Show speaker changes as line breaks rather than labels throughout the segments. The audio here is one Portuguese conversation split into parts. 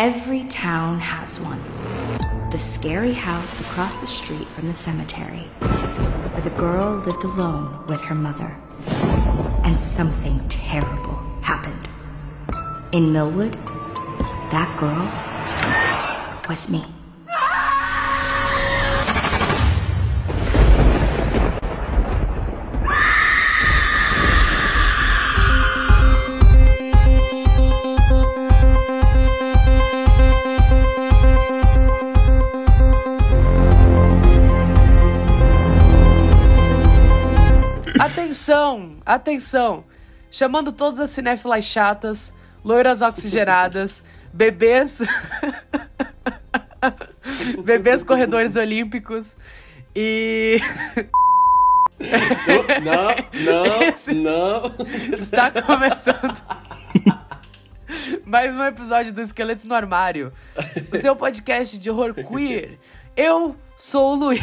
Every town has one. The scary house across the street from the cemetery, where the girl lived alone with her mother. And something terrible happened. In Millwood, that girl was me.
Atenção, atenção. Chamando todas as cinéfilas chatas, loiras oxigenadas, bebês. bebês corredores olímpicos e.
Não, não,
Esse-
não.
Está começando mais um episódio do Esqueletos no Armário, o seu podcast de horror queer. Eu sou o Luiz.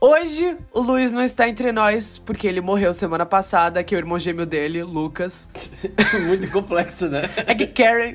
Hoje, o Luiz não está entre nós, porque ele morreu semana passada, que é o irmão gêmeo dele, Lucas.
Muito complexo, né?
É que Karen,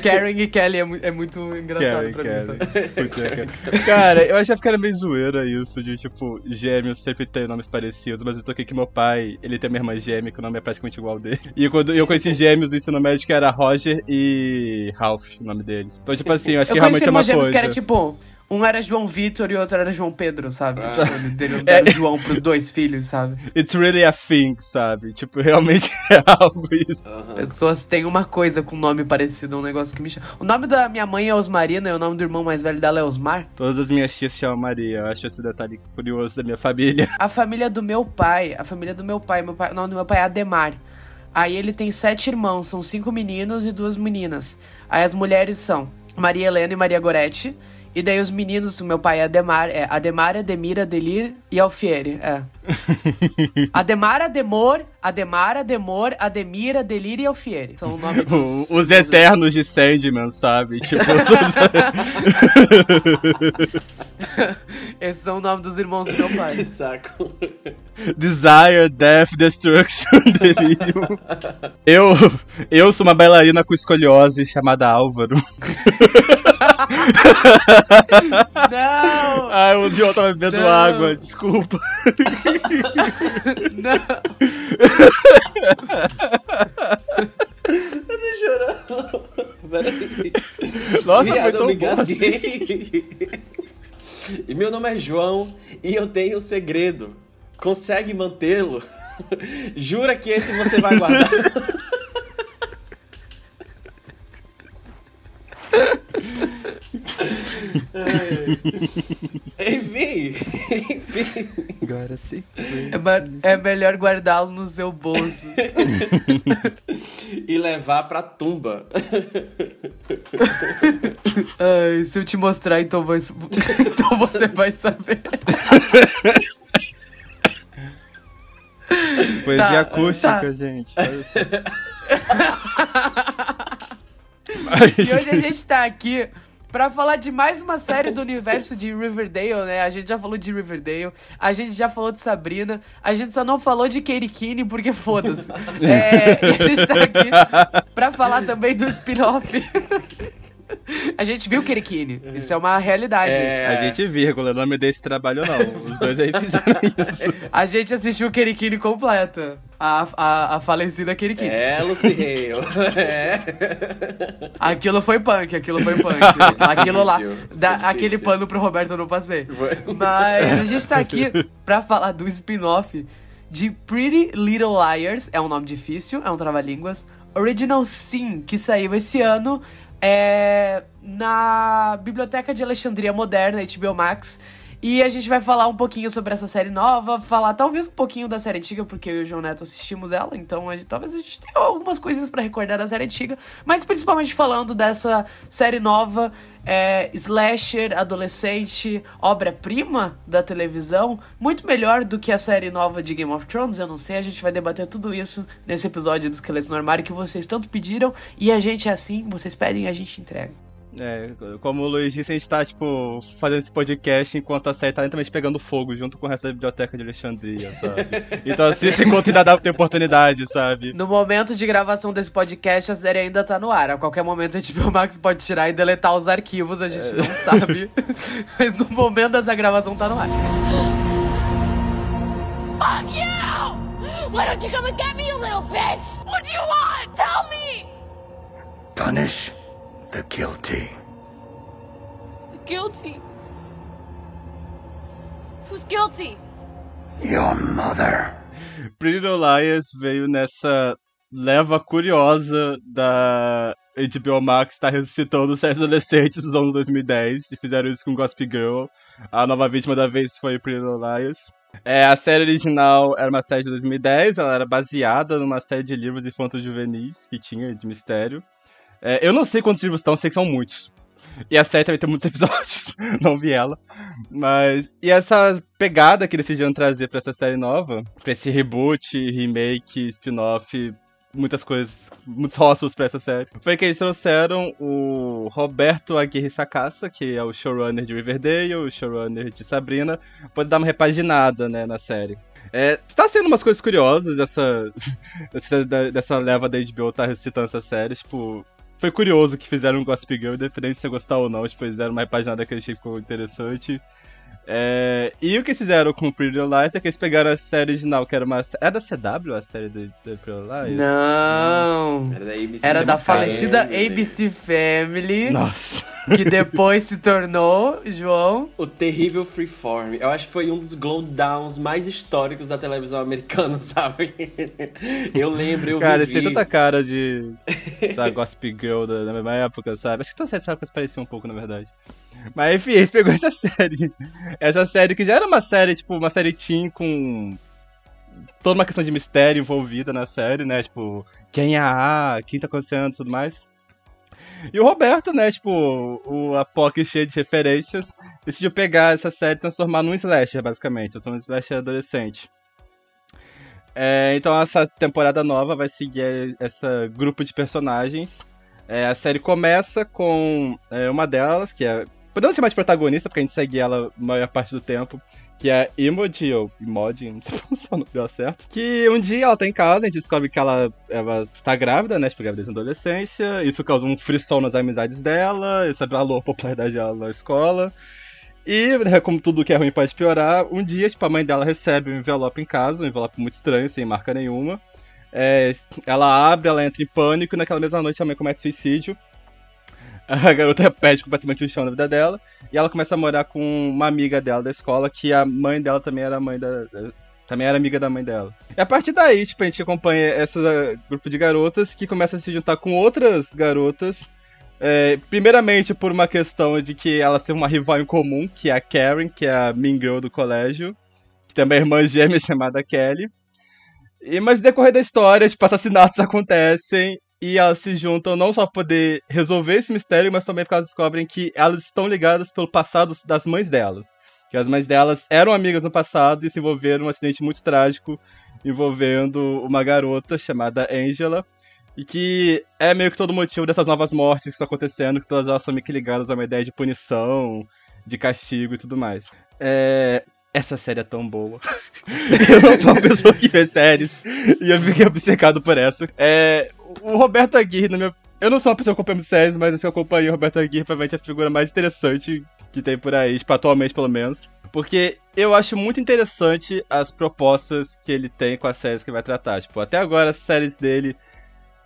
Karen e Kelly é, mu- é muito engraçado
Karen,
pra
Karen.
mim. sabe?
É, cara. Cara, eu achava que era meio zoeira isso, de tipo, gêmeos sempre ter nomes parecidos, mas eu toquei que meu pai, ele tem uma irmã gêmea, que o nome é praticamente igual ao dele. E quando eu conheci gêmeos, o ensino médio que era Roger e Ralph, o nome deles. Então, tipo assim, eu acho
Eu
que
conheci
realmente é
irmãos
uma
gêmeos
coisa.
que era tipo. Um era João Vitor e o outro era João Pedro, sabe?
Ah.
Tipo, eles deram, deram João pros dois filhos, sabe?
It's really a thing, sabe? Tipo, realmente é algo isso.
Pessoas têm uma coisa com nome parecido, um negócio que me chama. O nome da minha mãe é Osmarina e o nome do irmão mais velho dela é Osmar.
Todas as minhas tias chamam Maria. Eu acho esse detalhe curioso da minha família.
A família do meu pai, a família do meu pai, meu pai o nome do meu pai é Ademar. Aí ele tem sete irmãos, são cinco meninos e duas meninas. Aí as mulheres são Maria Helena e Maria Goretti. E daí os meninos, o meu pai é Ademar, é Ademar, Ademir, Adelir e Alfieri, é. Ademar, Ademor, Ademar, Ademor, Ademir, Adelir e Alfieri. São o nome dos...
O- Os
dos-
eternos de Sandman, sabe? Tipo,
Esses são o nome dos irmãos do meu
Que
pai.
saco.
Desire, Death, Destruction, Delirium. Eu, eu sou uma bailarina com escoliose chamada Álvaro.
Não!
Ai, o João tava bebendo
Não.
água, desculpa.
Não!
Eu tô chorando. Peraí.
Nossa,
Viado,
foi
eu
tão
me
bom. assim.
E meu nome é João e eu tenho um segredo. Consegue mantê-lo? Jura que esse você vai guardar? Enfim, enfim.
Agora sim.
É, é melhor guardá-lo no seu bolso.
E levar pra tumba.
Ai, se eu te mostrar, então, vai, então você vai saber.
Poesia
Tá,
acústica,
tá.
gente. Só.
E hoje a gente tá aqui pra falar de mais uma série do universo de Riverdale, né? A gente já falou de Riverdale, a gente já falou de Sabrina, a gente só não falou de Kinney porque foda-se. É, e a gente tá aqui pra falar também do spin-off. A gente viu Kinney, isso é uma realidade.
É.
A gente, vírgula, o nome desse trabalho não. Os dois aí fizeram isso.
A gente assistiu Kinney completa. A, a, a falecida Kinney.
É, Lucy Hale. É.
Aquilo foi punk, aquilo foi punk. Aquilo lá, da- aquele pano pro Roberto eu não passei. Mas a gente tá aqui pra falar do spin-off de Pretty Little Liars, é um nome difícil, é um trava-línguas. Original Sin, que saiu esse ano é, na Biblioteca de Alexandria Moderna, HBO Max. E a gente vai falar um pouquinho sobre essa série nova, falar talvez um pouquinho da série antiga, porque eu e o João Neto assistimos ela, então a gente- talvez a gente tenha algumas coisinhas pra recordar da série antiga, mas principalmente falando dessa série nova, é, slasher, adolescente, obra-prima da televisão, muito melhor do que a série nova de Game of Thrones, eu não sei, a gente vai debater tudo isso nesse episódio do Esqueletos no Armário que vocês tanto pediram, e a gente é assim, vocês pedem a gente entrega.
É, como o Luiz disse, a gente tá, tipo, fazendo esse podcast enquanto a série tá lentamente pegando fogo junto com o resto da biblioteca de Alexandria, sabe? Então assista enquanto ainda dá ter oportunidade, sabe?
No momento de gravação desse podcast, a série ainda tá no ar. A qualquer momento a HBO Max pode tirar e deletar os arquivos, a gente não sabe. Mas no momento dessa gravação tá no ar.
Fuck you! Why don't you come and get me, you little bitch? What do you want? Tell me!
Punish the guilty.
Guilty. Who's guilty?
Your mother.
Pretty Liars veio nessa leva curiosa da HBO Max estar tá ressuscitando séries adolescentes dos anos 2010 e fizeram isso com Gossip Girl. A nova vítima da vez foi Pretty Little Liars. É, a série original era uma série de 2010, ela era baseada numa série de livros infantos juvenis que tinha de mistério. É, eu não sei quantos livros estão, sei que são muitos. E a série também tem muitos episódios, não vi ela. Mas. E essa pegada que decidiram trazer pra essa série nova, pra esse reboot, remake, spin-off, muitas coisas, muitos rótulos pra essa série, foi que eles trouxeram o Roberto Aguirre Sacassa, que é o showrunner de Riverdale, o showrunner de Sabrina, pra dar uma repaginada, né, na série. É, está sendo umas coisas curiosas dessa, dessa, dessa leva da HBO tá recitando essa série, tipo, foi curioso que fizeram um Gossip Girl, independente se você gostar ou não, tipo, fizeram uma repaginada que eu achei que ficou interessante. É, e o que fizeram com Pretty Little Lies é que eles pegaram a série original, que era uma. Era da CW a série do, do Pretty Little Lies?
Não!
Era da ABC
Era da
Family.
falecida ABC Family,
Nossa.
que depois se tornou, João.
O terrível Freeform. Eu acho que foi um dos glowdowns mais históricos da televisão americana, sabe? Eu lembro, eu
Cara,
vivi.
esse tem tanta cara de. Sabe, Gossip Girl da, da mesma época, sabe? Acho que todas essas épocas pareciam um pouco, na verdade. Mas enfim, eles pegou essa série. Essa série que já era uma série, tipo, uma série teen com toda uma questão de mistério envolvida na série, né? Tipo, quem é a A, quem tá acontecendo e tudo mais. E o Roberto, né, tipo, o a cheio de referências, decidiu pegar essa série e transformar num slasher, basicamente. Um slasher adolescente. É, então essa temporada nova vai seguir esse grupo de personagens. É, a série começa com é, uma delas, que é. Podemos chamar de protagonista, porque a gente segue ela a maior parte do tempo. Que é Emoji, ou Emoji, não sei se o nome dela certo. Que um dia ela tá em casa, a gente descobre que ela, ela está grávida, né? Tipo, gravidez na adolescência. Isso causa um frisson nas amizades dela, isso abalou a popularidade dela na escola. E, né, como tudo que é ruim pode piorar, um dia, tipo, a mãe dela recebe um envelope em casa, um envelope muito estranho, sem marca nenhuma. É, ela abre, ela entra em pânico, e naquela mesma noite a mãe comete suicídio. A garota perde completamente o chão da vida dela, e ela começa a morar com uma amiga dela da escola, que a mãe dela também era mãe da. Também era amiga da mãe dela. E a partir daí, tipo, a gente acompanha esse grupo de garotas que começa a se juntar com outras garotas é, primeiramente por uma questão de que elas têm uma rival em comum, que é a Karen, que é a mean girl do colégio, que tem uma irmã gêmea chamada Kelly. E, mas no decorrer da história, tipo, assassinatos acontecem e elas se juntam não só para poder resolver esse mistério, mas também porque elas descobrem que elas estão ligadas pelo passado das mães delas. Que as mães delas eram amigas no passado e se envolveram num acidente muito trágico envolvendo uma garota chamada Angela, e que é meio que todo o motivo dessas novas mortes que estão acontecendo, que todas elas são meio que ligadas a uma ideia de punição, de castigo e tudo mais. É... Essa série é tão boa. eu não sou uma pessoa que vê séries e eu fiquei obcecado por essa. É... O Roberto Aguirre, no meu... eu não sou uma pessoa que acompanha séries, mas assim, eu acompanhei o Roberto Aguirre, provavelmente é a figura mais interessante que tem por aí, tipo, atualmente pelo menos. Porque eu acho muito interessante as propostas que ele tem com as séries que vai tratar. Tipo, até agora as séries dele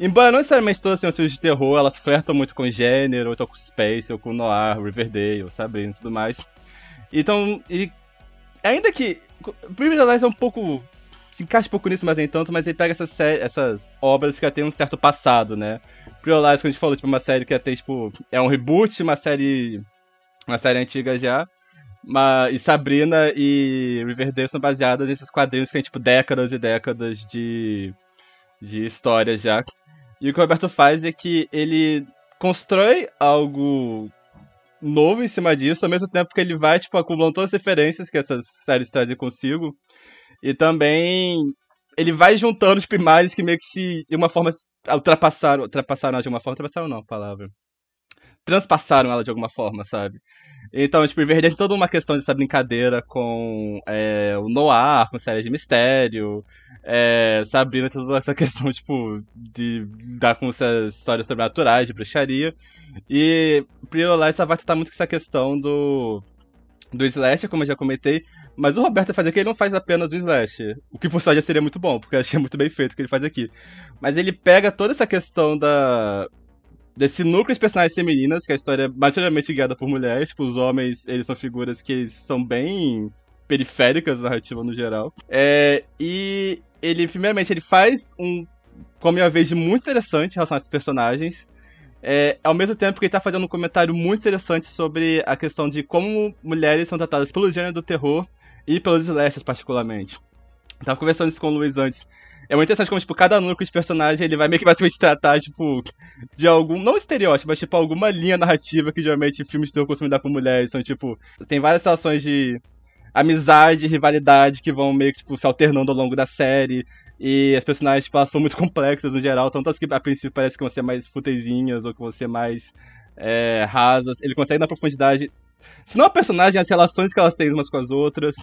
Embora não necessariamente todas tenham filmes de terror, elas flertam muito com gênero, ou então com space, ou com noir, Riverdale, Sabrina e tudo mais. Então, e ainda que Privilege é um pouco se encaixa um pouco nisso, mas nem tanto, mas ele pega essas, essas obras que já tem um certo passado, né? Privilege, como a gente falou, tipo, uma série que tem, tipo, é um reboot, uma série uma série antiga já. Mas, e Sabrina e Riverdale são baseadas nesses quadrinhos que tem, tipo, décadas e décadas de, de história já. E o que o Roberto faz é que ele constrói algo novo em cima disso, ao mesmo tempo que ele vai, tipo, acumulando todas as referências que essas séries trazem consigo. E também ele vai juntando, tipo, imagens que meio que se, de uma forma, ultrapassaram, ultrapassaram, não, de uma forma, ultrapassaram não, a palavra. transpassaram ela de alguma forma, sabe? Então, tipo, Riverdale tem toda uma questão dessa brincadeira com é, o noir, com série de mistério, é, Sabrina toda essa questão, tipo, de dar com essas histórias sobrenaturais, de bruxaria. E Priolite vai tratar muito com essa questão do do Slash, como eu já comentei, mas o Roberto faz aqui, ele não faz apenas o Slash, o que por só já seria muito bom, porque eu achei muito bem feito o que ele faz aqui. Mas ele pega toda essa questão da desse núcleo de personagens femininas, que é a história é majoritariamente guiada por mulheres, tipo, os homens, eles são figuras que são bem periféricas da narrativa no geral. É, e ele, primeiramente, ele faz um como uma vez muito interessante em relação a esses personagens. É, ao mesmo tempo que ele tá fazendo um comentário muito interessante sobre a questão de como mulheres são tratadas pelo gênero do terror e pelos slashes, particularmente. tava conversando isso com o Luiz antes. É muito interessante como, tipo, cada núcleo de personagem, ele vai meio que basicamente tratar, tipo, de algum, não estereótipo, mas, tipo, alguma linha narrativa que, geralmente, filmes de terror dar com mulheres. Então, tipo, tem várias situações de amizade, rivalidade que vão meio que, tipo, se alternando ao longo da série. E as personagens, tipo, são muito complexas no geral, tanto as que a princípio parece que vão ser mais futezinhas ou que vão ser mais é, rasas. Ele consegue dar profundidade. Se não a personagem, as relações que elas têm umas com as outras.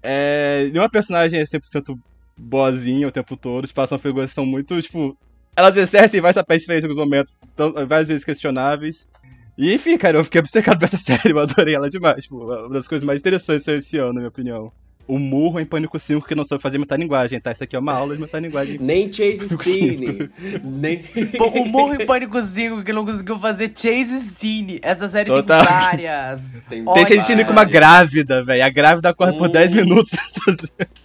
É, nenhuma personagem é 100% boazinha o tempo todo. Tipo, elas são figuras que são muito, tipo. Elas exercem vários papéis diferentes em alguns momentos, tão, várias vezes questionáveis. E enfim, cara, eu fiquei obcecado por essa série, eu adorei ela demais. Tipo, uma das coisas mais interessantes desse ano, na minha opinião o murro em Pânico 5 que não soube fazer metalinguagem, tá? Isso aqui é uma aula de metalinguagem.
Nem Chase Cine. Nem...
Pô, o murro em Pânico 5 que não conseguiu fazer Chase Cine. Essa série Total. tem várias.
Tem, tem Chase Cine com uma grávida, velho. A grávida corre hum. por 10 minutos.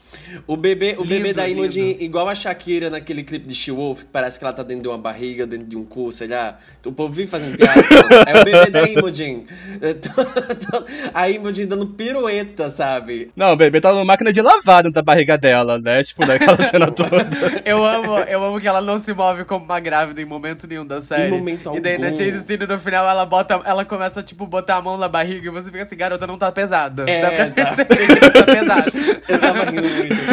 O bebê, o lindo, bebê da Imogen, igual a Shakira naquele clipe de She-Wolf, que parece que ela tá dentro de uma barriga, dentro de um cu, sei lá. O povo vive fazendo piada. é o bebê da Imogen. a Imogen dando pirueta, sabe?
Não, o bebê tá numa máquina de lavar dentro da barriga dela, né? Tipo, naquela cena toda.
eu amo, eu amo que ela não se move como uma grávida em momento nenhum da série.
Em momento algum.
E daí na Chase Cine, no final, ela bota, ela começa, tipo, botar a mão na barriga e você fica assim, garota, não tá pesada.
É,
Dá pra
exato. perceber que não tá pesada. eu tava rindo muito.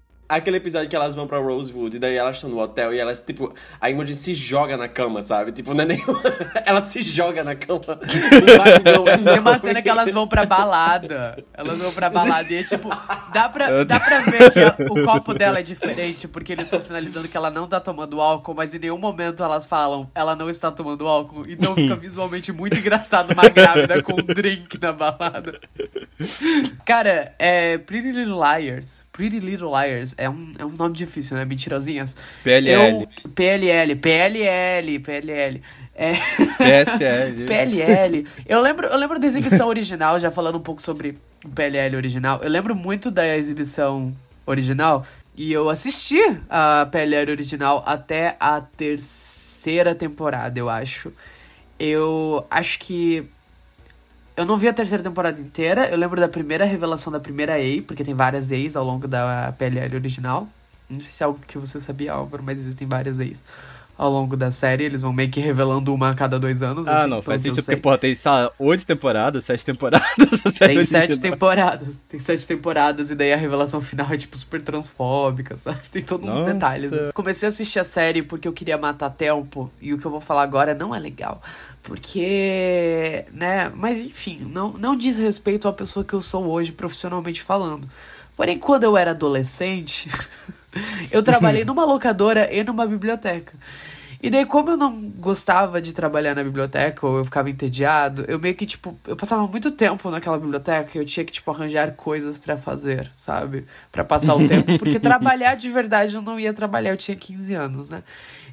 Aquele episódio que elas vão pra Rosewood, e daí elas estão no hotel e elas, tipo, a Imogen se joga na cama, sabe? Tipo, não é nem. ela se joga na cama.
Tem uma cena que elas vão pra balada. Elas vão pra balada e é tipo, dá pra, dá pra ver que a, o copo dela é diferente, porque eles estão sinalizando que ela não tá tomando álcool, mas em nenhum momento elas falam, ela não está tomando álcool. Então fica visualmente muito engraçado uma grávida com um drink na balada. Cara, é Pretty Little Liars. Pretty Little Liars é um, é um nome difícil, né? Mentirosinhas.
PLL.
Eu, PLL, PLL, PLL. É...
PSL.
PLL. Eu lembro, eu lembro da exibição original, já falando um pouco sobre o PLL original. Eu lembro muito da exibição original e eu assisti a PLL original até a terceira temporada, eu acho. Eu acho que eu não vi a terceira temporada inteira. Eu lembro da primeira revelação da primeira A, porque tem várias A's ao longo da PLL original. Não sei se é algo que você sabia, Álvaro, mas existem várias A's ao longo da série. Eles vão meio que revelando uma a cada dois anos.
Ah,
assim,
não, faz sentido porque, porra, tem só oito temporadas, sete temporadas. Tem
sete temporadas. Tem sete temporadas, e daí a revelação final é, tipo, super transfóbica, sabe? Tem todos uns detalhes. Comecei a assistir a série porque eu queria matar tempo, e o que eu vou falar agora não é legal. Porque, né? Mas enfim, não, não diz respeito à pessoa que eu sou hoje, profissionalmente falando. Porém, quando eu era adolescente, eu trabalhei numa locadora e numa biblioteca. E daí, como eu não gostava de trabalhar na biblioteca, ou eu ficava entediado, eu meio que, tipo, eu passava muito tempo naquela biblioteca e eu tinha que, tipo, arranjar coisas para fazer, sabe? para passar o tempo. Porque trabalhar de verdade eu não ia trabalhar, eu tinha 15 anos, né?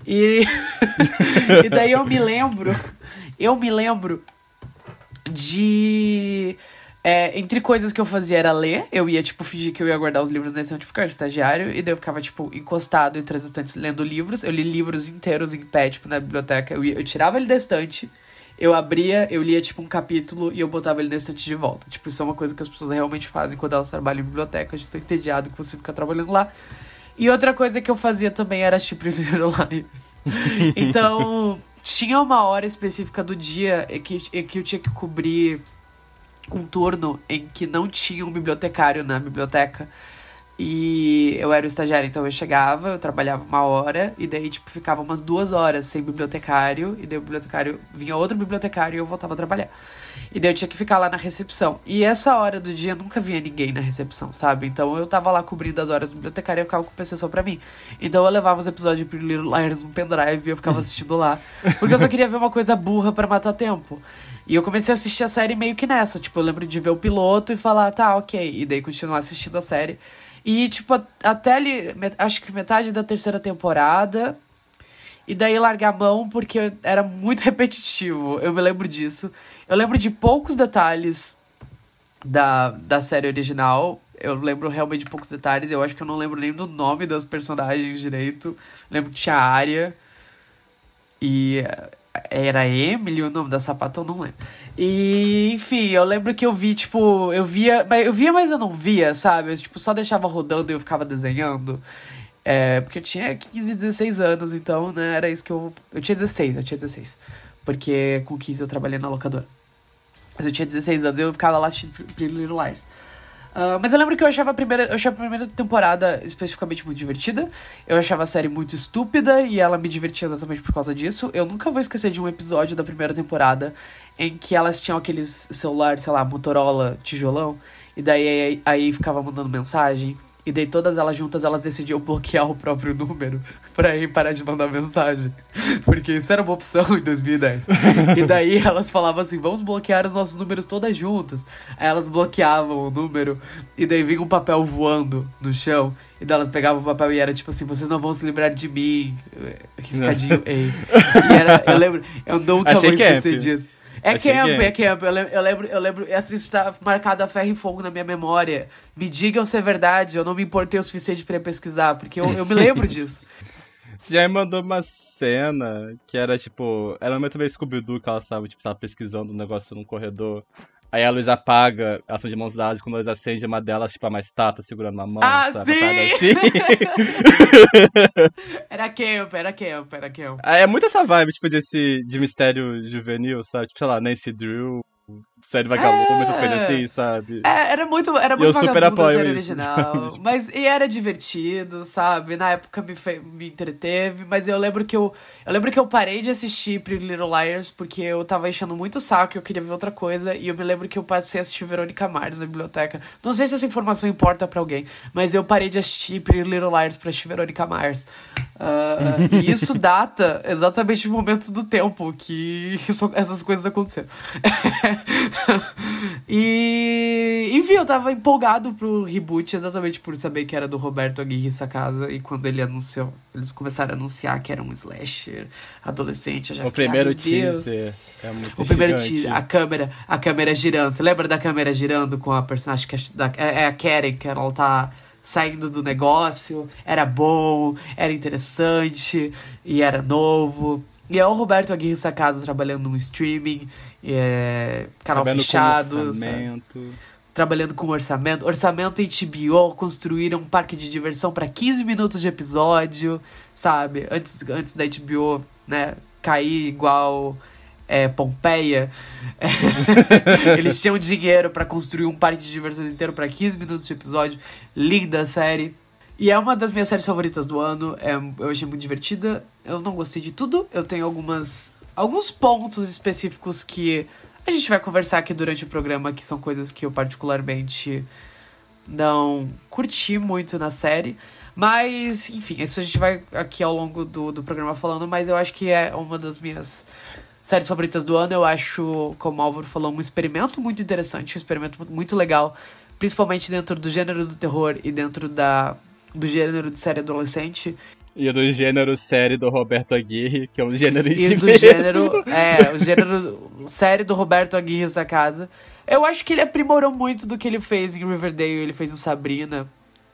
E, e daí eu me lembro, eu me lembro de. É, entre coisas que eu fazia era ler, eu ia, tipo, fingir que eu ia guardar os livros na estante porque eu era estagiário, e daí eu ficava, tipo, encostado entre as estantes lendo livros. Eu li livros inteiros em pé, tipo, na biblioteca. Eu, ia, eu tirava ele da estante, eu abria, eu lia, tipo, um capítulo e eu botava ele na estante de volta. Tipo, isso é uma coisa que as pessoas realmente fazem quando elas trabalham em biblioteca. Eu tô entediado que você fica trabalhando lá. E outra coisa que eu fazia também era assistir Little então, tinha uma hora específica do dia em que, em que eu tinha que cobrir um turno em que não tinha um bibliotecário na biblioteca. E eu era o estagiário, então eu chegava, eu trabalhava uma hora, e daí, tipo, ficava umas duas horas sem bibliotecário, e daí o bibliotecário vinha outro bibliotecário e eu voltava a trabalhar. E daí eu tinha que ficar lá na recepção. E essa hora do dia nunca vinha ninguém na recepção, sabe? Então eu tava lá cobrindo as horas do bibliotecário e eu ficava com o PC só pra mim. Então eu levava os episódios Pretty Little Liars no pendrive e eu ficava assistindo lá. Porque eu só queria ver uma coisa burra para matar tempo. E eu comecei a assistir a série meio que nessa. Tipo, eu lembro de ver o piloto e falar, tá, ok. E daí continuar assistindo a série. E, tipo, até ali, acho que metade da terceira temporada. E daí largar a mão porque era muito repetitivo. Eu me lembro disso. Eu lembro de poucos detalhes da, da série original. Eu lembro realmente de poucos detalhes. Eu acho que eu não lembro nem do nome das personagens direito. lembro que tinha a área. E era Emily o nome da sapatão, não lembro. E, enfim, eu lembro que eu vi, tipo, eu via, eu via, mas eu não via, sabe? Eu, tipo, só deixava rodando e eu ficava desenhando. É, porque eu tinha 15, 16 anos, então, né, era isso que eu. Eu tinha 16, eu tinha 16. Porque com 15 eu trabalhei na locadora. Eu tinha 16 anos eu ficava lá assistindo Pretty Little Liars. Uh, mas eu lembro que eu achava, a primeira, eu achava a primeira temporada especificamente muito divertida. Eu achava a série muito estúpida e ela me divertia exatamente por causa disso. Eu nunca vou esquecer de um episódio da primeira temporada em que elas tinham aqueles celulares, sei lá, Motorola, tijolão. E daí aí, aí ficava mandando mensagem. E daí todas elas juntas, elas decidiam bloquear o próprio número pra ir parar de mandar mensagem. Porque isso era uma opção em 2010. e daí elas falavam assim, vamos bloquear os nossos números todas juntas. Aí elas bloqueavam o número, e daí vinha um papel voando no chão. E daí elas pegavam o papel e era tipo assim, vocês não vão se lembrar de mim. Riscadinho, ei. E era, eu lembro, eu nunca Achei vou esquecer disso. É Achei camp, é. é camp. Eu lembro, eu lembro, eu lembro, essa está marcado a ferro e fogo na minha memória. Me digam se é verdade, eu não me importei o suficiente para pesquisar, porque eu, eu me lembro disso.
Você já me mandou uma cena que era tipo. Era um momento meio Scooby-Doo que ela estava, tipo, tava pesquisando um negócio num corredor. Aí a luz apaga, elas são de mãos dadas, quando a luz acende, uma delas, tipo, a mais estátua segurando uma mão.
Ah,
sabe?
sim! Assim. era camp, era camp, era camp.
É muito essa vibe, tipo, desse, de mistério juvenil, sabe? Tipo, sei lá, Nancy Drew, série vagalume, é... essas coisas assim, sabe?
É, era muito, era muito eu super apoio a série original. mas e era divertido, sabe? Na época me, fe... me entreteve, mas eu lembro que eu. Eu lembro que eu parei de assistir Pretty Little Liars porque eu tava enchendo muito o saco e eu queria ver outra coisa. E eu me lembro que eu passei a assistir Verônica Mars na biblioteca. Não sei se essa informação importa para alguém, mas eu parei de assistir Pretty Little Liars pra assistir Verônica Mars. Uh, e isso data exatamente no momento do tempo que isso, essas coisas aconteceram. e, enfim, eu tava empolgado pro reboot exatamente por saber que era do Roberto Aguirre essa casa. E quando ele anunciou, eles começaram a anunciar que era um slasher adolescente. já
o primeiro teaser é muito
O primeiro teaser, a câmera, a câmera girando. Você lembra da câmera girando com a personagem que é, é a Karen, que ela tá saindo do negócio, era bom, era interessante e era novo. E é o Roberto Aguirre Sacasa trabalhando no streaming, é, canal trabalhando fechado. Com orçamento. Trabalhando com orçamento. Orçamento HBO, construíram um parque de diversão para 15 minutos de episódio, sabe? Antes, antes da HBO, né, cair igual é, Pompeia, eles tinham dinheiro para construir um parque de diversões inteiro para 15 minutos de episódio. Linda a série. E é uma das minhas séries favoritas do ano. É, eu achei muito divertida. Eu não gostei de tudo. Eu tenho algumas alguns pontos específicos que a gente vai conversar aqui durante o programa, que são coisas que eu particularmente não curti muito na série. Mas, enfim, isso a gente vai aqui ao longo do, do programa falando, mas eu acho que é uma das minhas séries favoritas do ano. Eu acho, como o Álvaro falou, um experimento muito interessante, um experimento muito legal, principalmente dentro do gênero do terror e dentro da, do gênero de série adolescente.
E do gênero série do Roberto Aguirre, que é um gênero em
E
si
do
mesmo.
gênero, é, o gênero série do Roberto Aguirre essa casa. Eu acho que ele aprimorou muito do que ele fez em Riverdale, ele fez em Sabrina.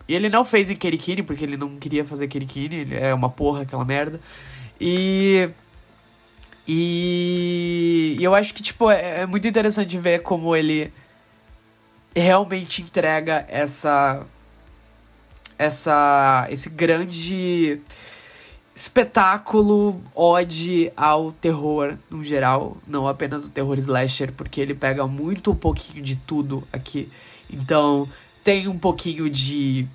E ele não fez em Kerikini, porque ele não queria fazer Kerikini, ele é uma porra aquela merda. E e, e eu acho que, tipo, é, é muito interessante ver como ele realmente entrega essa. Essa esse grande espetáculo ode ao terror no geral, não apenas o terror slasher, porque ele pega muito um pouquinho de tudo aqui. Então, tem um pouquinho de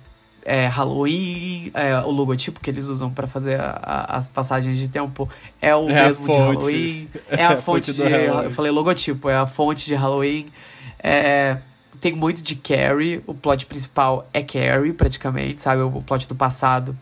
é, Halloween, é, o logotipo que eles usam para fazer a, a, as passagens de tempo é o
É
mesmo de. Halloween. É a,
É a
fonte,
fonte
de.
Halloween.
Eu falei logotipo, é a fonte de Halloween. É, tem muito de Carrie, o plot principal é Carrie, praticamente, sabe? O plot do passado.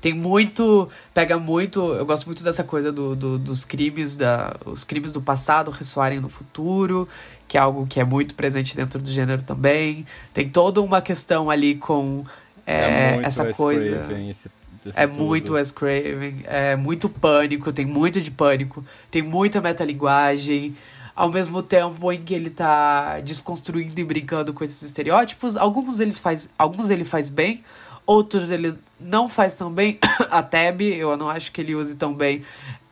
Tem muito. Pega muito. Eu gosto muito dessa coisa do, do- dos crimes, da, os crimes do passado ressoarem no futuro, que é algo que é muito presente dentro do gênero também. Tem toda uma questão ali com é,
muito
essa
Wes
coisa.
Craven, esse-
É
tudo.
muito Wes Craven, é muito pânico, tem muito de pânico, tem muita metalinguagem, ao mesmo tempo em que ele tá desconstruindo e brincando com esses estereótipos. Alguns eles faz, alguns ele faz bem, outros ele não faz tão bem. A Tab, eu não acho que ele use tão bem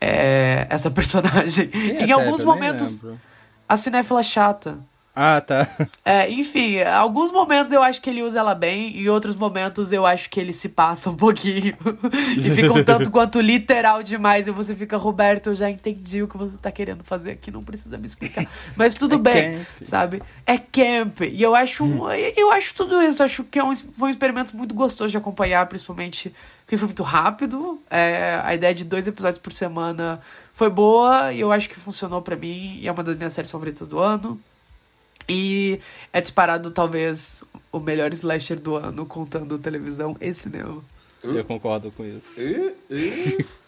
é, essa personagem. Em alguns momentos,
lembro.
a cinéfila chata.
Ah, tá.
É, enfim, alguns momentos eu acho que ele usa ela bem, e outros momentos eu acho que ele se passa um pouquinho. e fica um tanto quanto literal demais. E você fica, Roberto, eu já entendi o que você tá querendo fazer aqui, não precisa me explicar. Mas tudo
É
bem,
camp.
sabe? É camp. E eu acho, um- eu acho tudo isso. Acho que é um, foi um experimento muito gostoso de acompanhar, principalmente porque foi muito rápido. É, a ideia de dois episódios por semana foi boa, e eu acho que funcionou pra mim, e é uma das minhas séries favoritas do ano. E é disparado, talvez, o melhor slasher do ano, contando televisão e cinema.
Eu concordo com isso.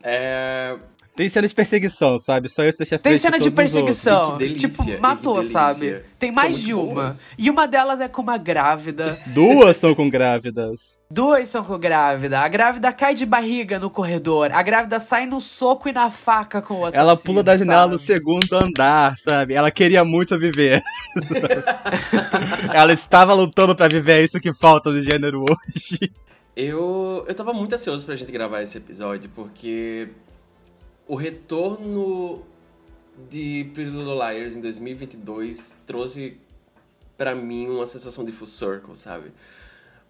É,
Tem cena de perseguição, sabe? Só isso deixa
Tem cena de perseguição.
Que delícia,
tipo,
que
matou, sabe? Tem mais de uma.
boas.
E uma delas é com uma grávida.
Duas são com grávidas.
Duas são com grávida. A grávida cai de barriga no corredor. A grávida sai no soco e na faca com o assassino.
Ela pula da janela no
sabe?
segundo andar, sabe? Ela queria muito viver. Ela estava lutando pra viver, é isso que falta do gênero hoje.
Eu, eu tava muito ansioso pra gente gravar esse episódio, porque o retorno de Pretty Little Liars em 2022 trouxe pra mim uma sensação de full circle, sabe?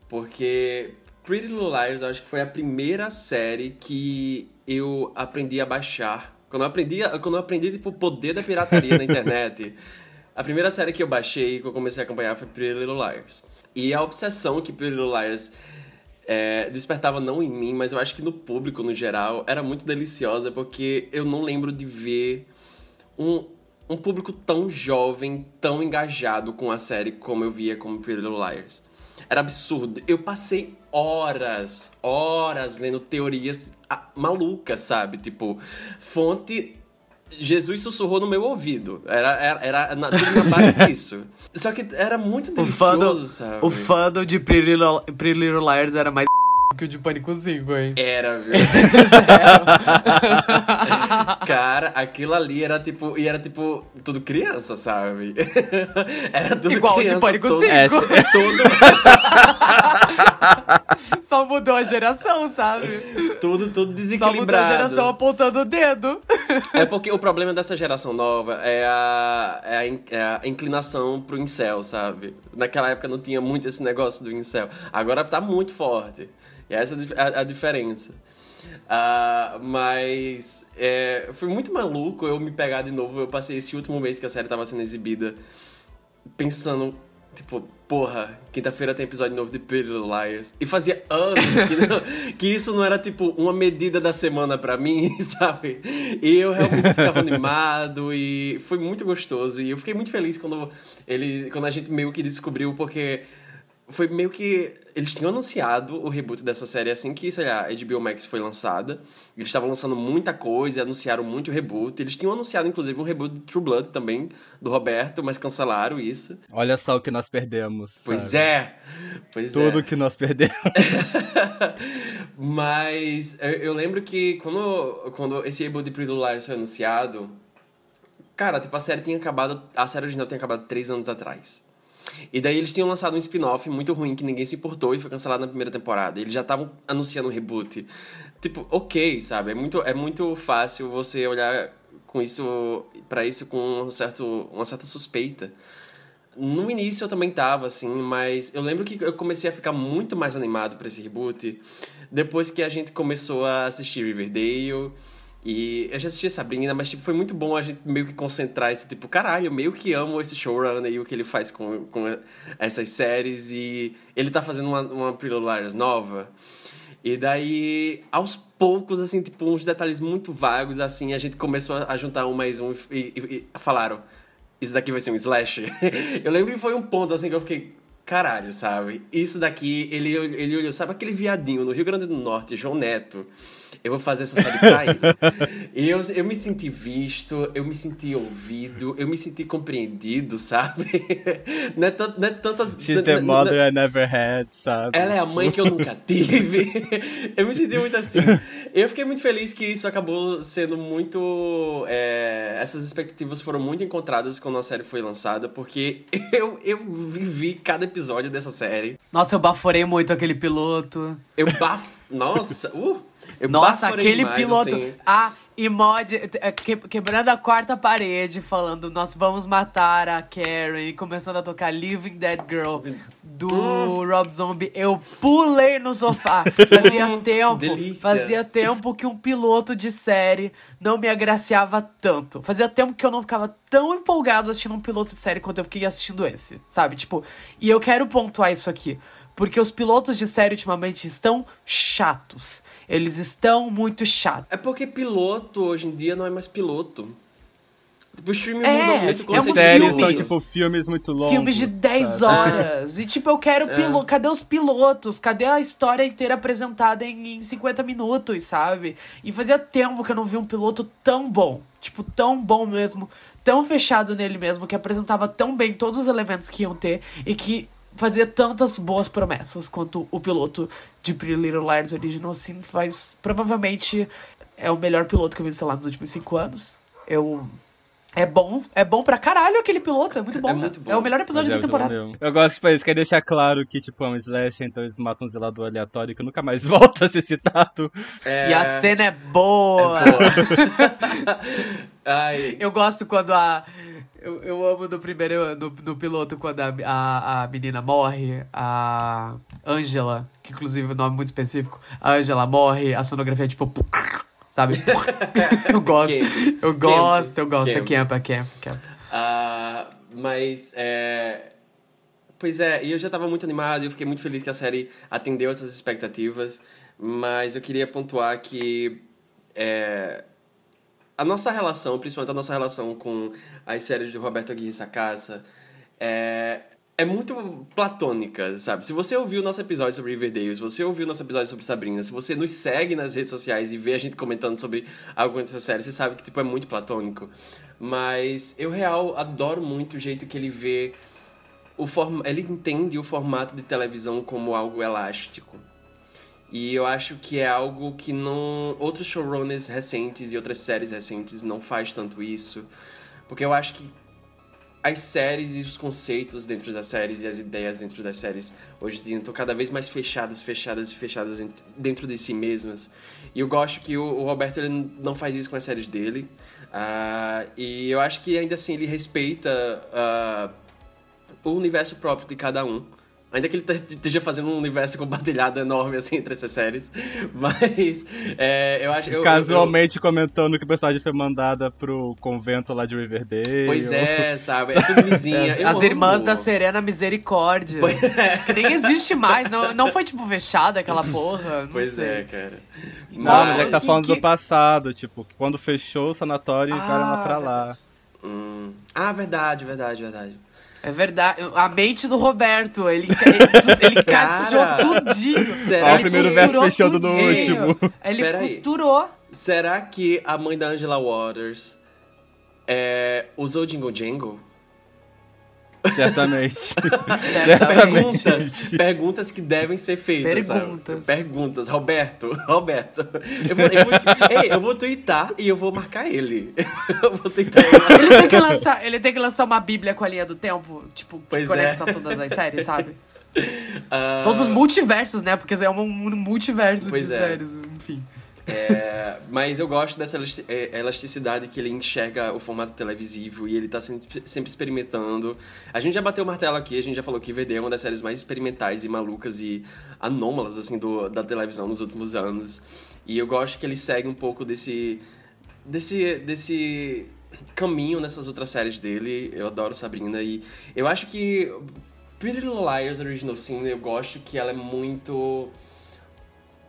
Porque Pretty Little Liars eu acho que foi a primeira série que eu aprendi a baixar. Quando eu aprendi, quando eu aprendi tipo, o poder da pirataria na internet, a primeira série que eu baixei e que eu comecei a acompanhar foi Pretty Little Liars. E a obsessão que Pretty Little Liars é, despertava não em mim, mas eu acho que no público no geral era muito deliciosa porque eu não lembro de ver um, um público tão jovem, tão engajado com a série como eu via como Pretty Little Liars. Era absurdo. Eu passei horas, horas lendo teorias ah, malucas, sabe? Tipo, fonte. Jesus sussurrou no meu ouvido. Era, era, era na, tudo na base disso. Só que era muito
O
delicioso,
fandom,
sabe?
o fandom de Pretty Little, Pretty Little Liars era mais que o de Pânico 5, hein?
Era, viu? Cara, aquilo ali era tipo. E era tipo. Tudo criança, sabe? Era tudo
Igual o de
criança.
Pânico
todo,
5.
É,
todo,
Só mudou a geração, sabe?
tudo, tudo
Só mudou a
desequilibrado.
geração apontando o dedo.
É porque o problema dessa geração nova é a, é a, in- é a inclinação pro incel, sabe? Naquela época não tinha muito esse negócio do incel. Agora tá muito forte. E essa é a a, diferença. Ah, mas é, foi muito maluco eu me pegar de novo. Eu passei esse último mês que a série tava sendo exibida pensando, tipo, porra, quinta-feira tem episódio novo de Pretty Little Liars. E fazia anos que, não- que isso não era, tipo, uma medida da semana pra mim, sabe? E eu realmente ficava animado e foi muito gostoso. E eu fiquei muito feliz quando, ele, quando a gente meio que descobriu, porque foi meio que. Eles tinham anunciado o reboot dessa série assim que, sei lá, a HBO Max foi lançada. Eles estavam lançando muita coisa e anunciaram muito reboot. Eles tinham anunciado, inclusive, um reboot de True Blood também, do Roberto, mas cancelaram isso.
Olha só o que nós perdemos.
Pois
sabe?
é! Pois
Tudo
é.
que nós perdemos.
Mas eu, eu lembro que quando, quando esse reboot de Pretty Little foi anunciado, cara, tipo, a série tinha acabado. A série original tinha acabado três anos atrás. E daí eles tinham lançado um spin-off muito ruim que ninguém se importou e foi cancelado na primeira temporada. Eles já estavam anunciando um reboot. Tipo, ok, sabe? É muito, é muito fácil você olhar com isso para isso com um certo, uma certa suspeita. No início eu também tava, assim, mas eu lembro que eu comecei a ficar muito mais animado pra esse reboot depois que a gente começou a assistir Riverdale E eu já assisti Sabrina, mas tipo, foi muito bom a gente meio que concentrar esse tipo, caralho, eu meio que amo esse showrunner e o que ele faz com, com essas séries. E ele tá fazendo uma, uma Liars nova. E daí, aos poucos, assim, tipo, uns detalhes muito vagos, assim, a gente começou a juntar um mais um e, e, e falaram, isso daqui vai ser um slash. eu lembro que foi um ponto, assim, que eu fiquei, caralho, sabe? Isso daqui, ele, ele olhou, sabe aquele viadinho no Rio Grande do Norte, João Neto? Eu vou fazer essa série pra ele. e eu, eu me senti visto, eu me senti ouvido, eu me senti compreendido, sabe? não é, tanto, não é tantas.
She's the mother I never had, sabe?
Ela é a mãe que eu nunca tive. eu me senti muito assim. Eu fiquei muito feliz que isso acabou sendo muito. É, essas expectativas foram muito encontradas quando a série foi lançada, porque eu, eu vivi cada episódio dessa série.
Nossa, eu baforei muito aquele piloto.
Eu bafo. Nossa, uh!
Nossa, aquele
demais,
piloto.
Assim.
Ah, e mod é, que, quebrando a quarta parede, falando nós vamos matar a Karen e começando a tocar Living Dead Girl do. Rob Zombie. Eu pulei no sofá. Fazia tempo.
Delícia.
Fazia tempo que um piloto de série não me agraciava tanto. Fazia tempo que eu não ficava tão empolgado assistindo um piloto de série quanto eu fiquei assistindo esse, sabe? Tipo, e eu quero pontuar isso aqui. Porque os pilotos de série ultimamente estão chatos. Eles estão muito chatos.
É porque piloto hoje em dia não é mais piloto. Tipo, o streaming
É,
mudou muito com
é um filme.
são, tipo, filmes muito longos.
Filmes de 10
sabe?
horas. E, tipo, eu quero piloto. Cadê os pilotos? Cadê a história inteira apresentada em, em 50 minutos, sabe? E fazia tempo que eu não vi um piloto tão bom. Tipo, tão bom mesmo. Tão fechado nele mesmo, que apresentava tão bem todos os elementos que iam ter. E que fazia tantas boas promessas quanto o piloto de Pretty Little Liars Original Sin faz. Provavelmente é o melhor piloto que eu vi, sei lá, nos últimos cinco anos. Eu. É bom, é bom pra caralho aquele piloto, é muito bom.
É muito bom.
É o melhor episódio
é
da temporada.
Eu gosto, tipo, eles querem deixar claro que, tipo, é um slash, então eles matam um zelador aleatório que nunca mais volta a ser citado.
É...
E a cena é boa.
Ai,
Eu gosto quando a. Eu, eu amo no primeiro. No, no piloto, quando a, a, a menina morre, a Angela, que inclusive é um nome muito específico, a Angela morre, a sonografia é tipo. Sabe? eu gosto.
Camp.
Eu gosto, eu
Camp.
gosto. É
Camp.
camp, é camp, camp.
Ah, mas é. Pois é, e eu já tava muito animado e eu fiquei muito feliz que a série atendeu essas expectativas. Mas eu queria pontuar que é, a nossa relação, principalmente a nossa relação com as séries de Roberto Aguirre Sacasa, é, é muito platônica, sabe? Se você ouviu o nosso episódio sobre Riverdale, se você ouviu o nosso episódio sobre Sabrina, se você nos segue nas redes sociais e vê a gente comentando sobre alguma dessas séries, você sabe que tipo, é muito platônico. Mas eu, real, adoro muito o jeito que ele vê... O form... Ele entende o formato de televisão como algo elástico. E eu acho que é algo que não outros showrunners recentes e outras séries recentes não faz tanto isso, porque eu acho que as séries e os conceitos dentro das séries e as ideias dentro das séries hoje em dia estão cada vez mais fechadas, fechadas e fechadas ent- dentro de si mesmas. E eu gosto que o, Roberto ele não faz isso com as séries dele. Ah, e eu acho que ainda assim ele respeita ah, o universo próprio de cada um. Ainda que ele te- esteja fazendo um universo compartilhado enorme assim entre essas séries. Mas é, eu acho. eu- eu-
Casualmente comentando que o personagem foi mandada pro convento lá de Riverdale.
Pois é, sabe? É tudo vizinha.
As,
Eu
as irmãs
amo.
da Serena Misericórdia.
Pois é.
Que nem existe mais. Não, não foi, tipo, fechada aquela porra. Não
Pois
sei.
é, cara.
Não, mas é que tá
que-
falando
que-
do passado, tipo, que quando fechou o sanatório,
Ah,
eles vieram lá pra lá.
Hum. Ah, verdade, verdade, verdade.
É verdade. A mente do Roberto. Ele, ele, ele
Cara,
tudinho.
será
Ó, o
Ele
primeiro verso fechando no último.
Ele
Peraí.
costurou.
Será que a mãe da Angela Waters é, usou Jingle Jangle?
Certamente.
Certamente.
Perguntas, perguntas que devem ser feitas. sabe?
Perguntas.
Perguntas. Roberto, Roberto. Eu vou, eu, vou, ei, eu vou twittar e eu vou marcar ele. Eu vou twittar ele.
Ele tem, que lançar, ele tem que lançar uma bíblia com a linha do tempo, tipo, que
Pois
conecta
é.
todas as séries, sabe?
Ah,
Todos os multiversos, né? Porque é um, um multiverso
Pois
de
é.
séries, enfim.
É, mas eu gosto dessa é, elasticidade que ele enxerga o formato televisivo e ele tá sempre, sempre experimentando. A gente já bateu o martelo aqui, a gente já falou que VD é uma das séries mais experimentais e malucas e anômalas assim do, da televisão nos últimos anos. E eu gosto que ele segue um pouco desse desse, desse caminho nessas outras séries dele. Eu adoro Sabrina e eu acho que Pretty Little Liars Original Sin, eu gosto que ela é muito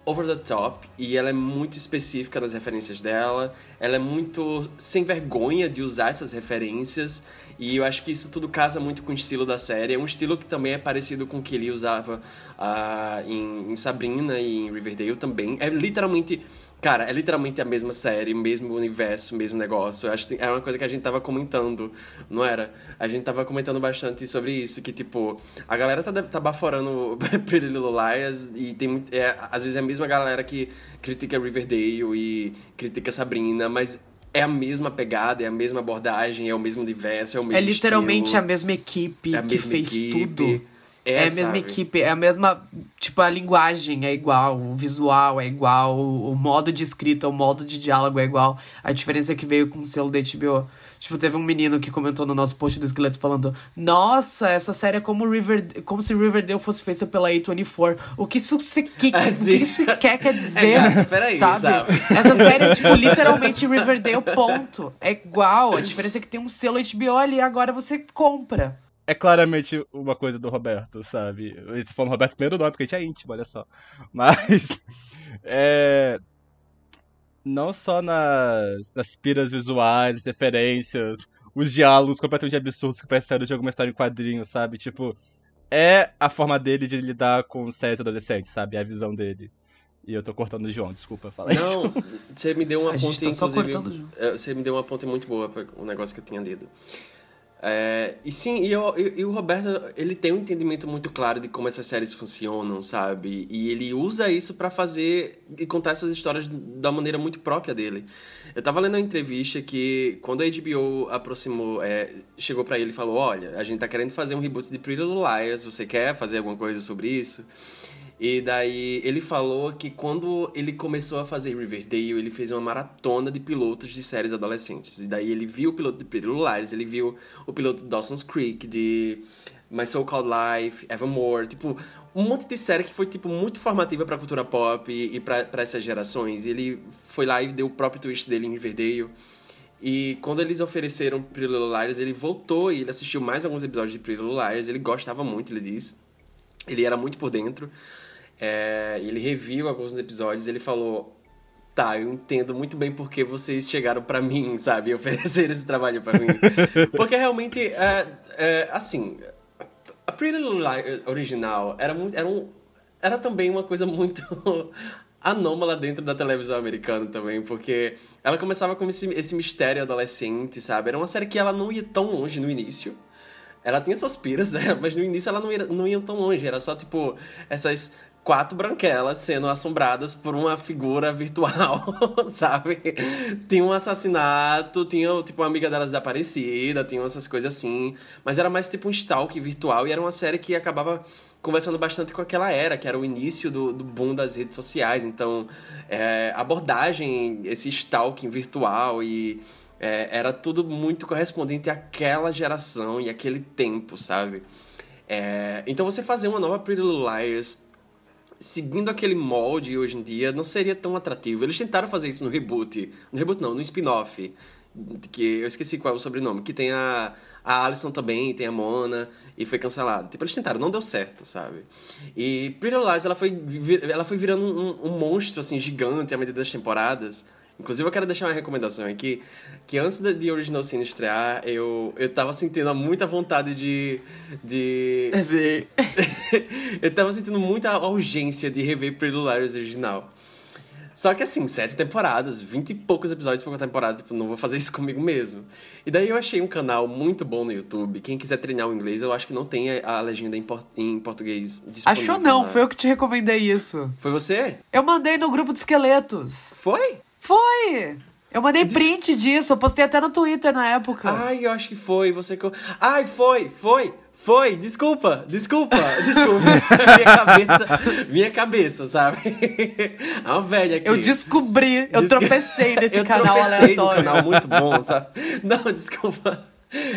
over the top e ela é muito específica nas referências dela. Ela é muito sem vergonha de usar essas referências e eu acho que isso tudo casa muito com o estilo da série. É um estilo que também é parecido com o que ele usava uh, em, em Sabrina e em Riverdale também. É literalmente Cara, é literalmente a mesma série, mesmo universo, mesmo negócio. Eu acho que é uma coisa que a gente tava comentando, não era? A gente tava comentando bastante sobre isso, que tipo, a galera tá, tá baforando Pretty Little Liars e tem é, às vezes é a mesma galera que critica Riverdale e critica Sabrina, mas é a mesma pegada, é a mesma abordagem, é o mesmo universo, é o mesmo
É literalmente
estilo,
a mesma equipe
é a
que
mesma
fez
equipe.
tudo.
É,
É, a mesma
sabe?
equipe, é a mesma. Tipo, a linguagem é igual, o visual é igual, o, modo de escrita, o modo de diálogo é igual. A diferença é que veio com o selo da HBO. Tipo, teve um menino que comentou no nosso post do Esqueletos falando: Nossa, essa série é como, River, como se Riverdale fosse feita pela A24. O que isso, se, que,
Ah,
o que isso quer, quer dizer?
É, peraí,
sabe?
sabe?
Essa série é, tipo, literalmente Riverdale, ponto. É igual. A diferença é que tem um selo HBO ali e agora você compra.
É claramente uma coisa do Roberto, sabe? Esse foi o Roberto primeiro nome, porque a gente é íntimo, olha só. Mas. É. Não só nas, nas piras visuais, referências, os diálogos completamente absurdos que parecem de alguma história em quadrinho, sabe? Tipo, é a forma dele de lidar com séries adolescentes, sabe? É a visão dele. E eu tô cortando o João, desculpa, fala aí.
Não, você me deu uma
A gente
ponte,
tá só
inclusive. é, Você me deu uma ponte muito boa para um negócio que eu tinha lido. É, e sim, e, eu- e- e o Roberto, ele tem um entendimento muito claro de como essas séries funcionam, sabe? E ele usa isso pra fazer e contar essas histórias da maneira muito própria dele. Eu tava lendo uma entrevista que, quando a HBO aproximou, é, chegou pra ele e falou: Olha, a gente tá querendo fazer um reboot de Pretty Little Liars, você quer fazer alguma coisa sobre isso? E daí ele falou que quando ele começou a fazer Riverdale, ele fez uma maratona de pilotos de séries adolescentes. E daí ele viu o piloto de Liars, ele viu o piloto de Dawson's Creek, de My So Called Life, Evermore, tipo, um monte de série que foi tipo muito formativa pra cultura pop e, e pra essas gerações. E ele foi lá e deu o próprio twist dele em Riverdale. E quando eles ofereceram Pretty Little Liars, ele voltou e ele assistiu mais alguns episódios de Pretty Little Liars. Ele gostava muito, ele disse. Ele era muito por dentro. É, ele reviu alguns episódios ele falou: Tá, eu entendo muito bem porque vocês chegaram pra mim, sabe? E ofereceram esse trabalho pra mim. porque realmente, é, é, assim, a Pretty Little Liars original era, muito, era, um, era também uma coisa muito anômala dentro da televisão americana também, porque ela começava com esse, esse mistério adolescente, sabe? Era uma série que ela não ia tão longe no início. Ela tinha suas piras, né? Mas no início ela não ia, não ia tão longe. Era só, tipo, essas quatro branquelas sendo assombradas por uma figura virtual, sabe? Tinha um assassinato, tinha, tipo, uma amiga dela desaparecida, tinha essas coisas assim. Mas era mais tipo um stalk virtual e era uma série que acabava conversando bastante com aquela era, que era o início do, do boom das redes sociais. Então, é, abordagem, esse stalking virtual e é, era tudo muito correspondente àquela geração e àquele tempo, sabe? É, então você fazer uma nova Pretty Little Liars seguindo aquele molde hoje em dia não seria tão atrativo. Eles tentaram fazer isso no reboot. No reboot não, no spin-off. Que eu esqueci qual é o sobrenome. Que tem a, a Alison também, tem a Mona. E foi cancelado. Tipo, eles tentaram, não deu certo, sabe? E Pretty Liars, ela foi, ela foi virando um, um monstro, assim, gigante à medida das temporadas. Inclusive, eu quero deixar uma recomendação aqui, que antes de Original Sin estrear, eu, eu tava sentindo muita vontade de... de...
Assim,
eu tava sentindo muita urgência de rever Pretty Liars original. Só que assim, sete temporadas, vinte e poucos episódios por temporada, tipo, não vou fazer isso comigo mesmo. E daí eu achei um canal muito bom no YouTube. Quem quiser treinar o inglês, eu acho que não tem a legenda em, por- em português disponível.
Achou não,
lá.
foi eu que te recomendei isso.
Foi você?
Eu mandei no grupo de esqueletos.
Foi?
Foi! Eu mandei
Des-
print disso, eu postei até no Twitter na época.
Ai, eu acho que foi. Você que. Ai, foi, foi, foi. Desculpa, desculpa, desculpa. minha cabeça, minha cabeça, sabe? É uma velha aqui.
eu descobri, eu tropecei nesse
eu
canal
tropecei
aleatório.
canal muito bom, sabe? Não, desculpa.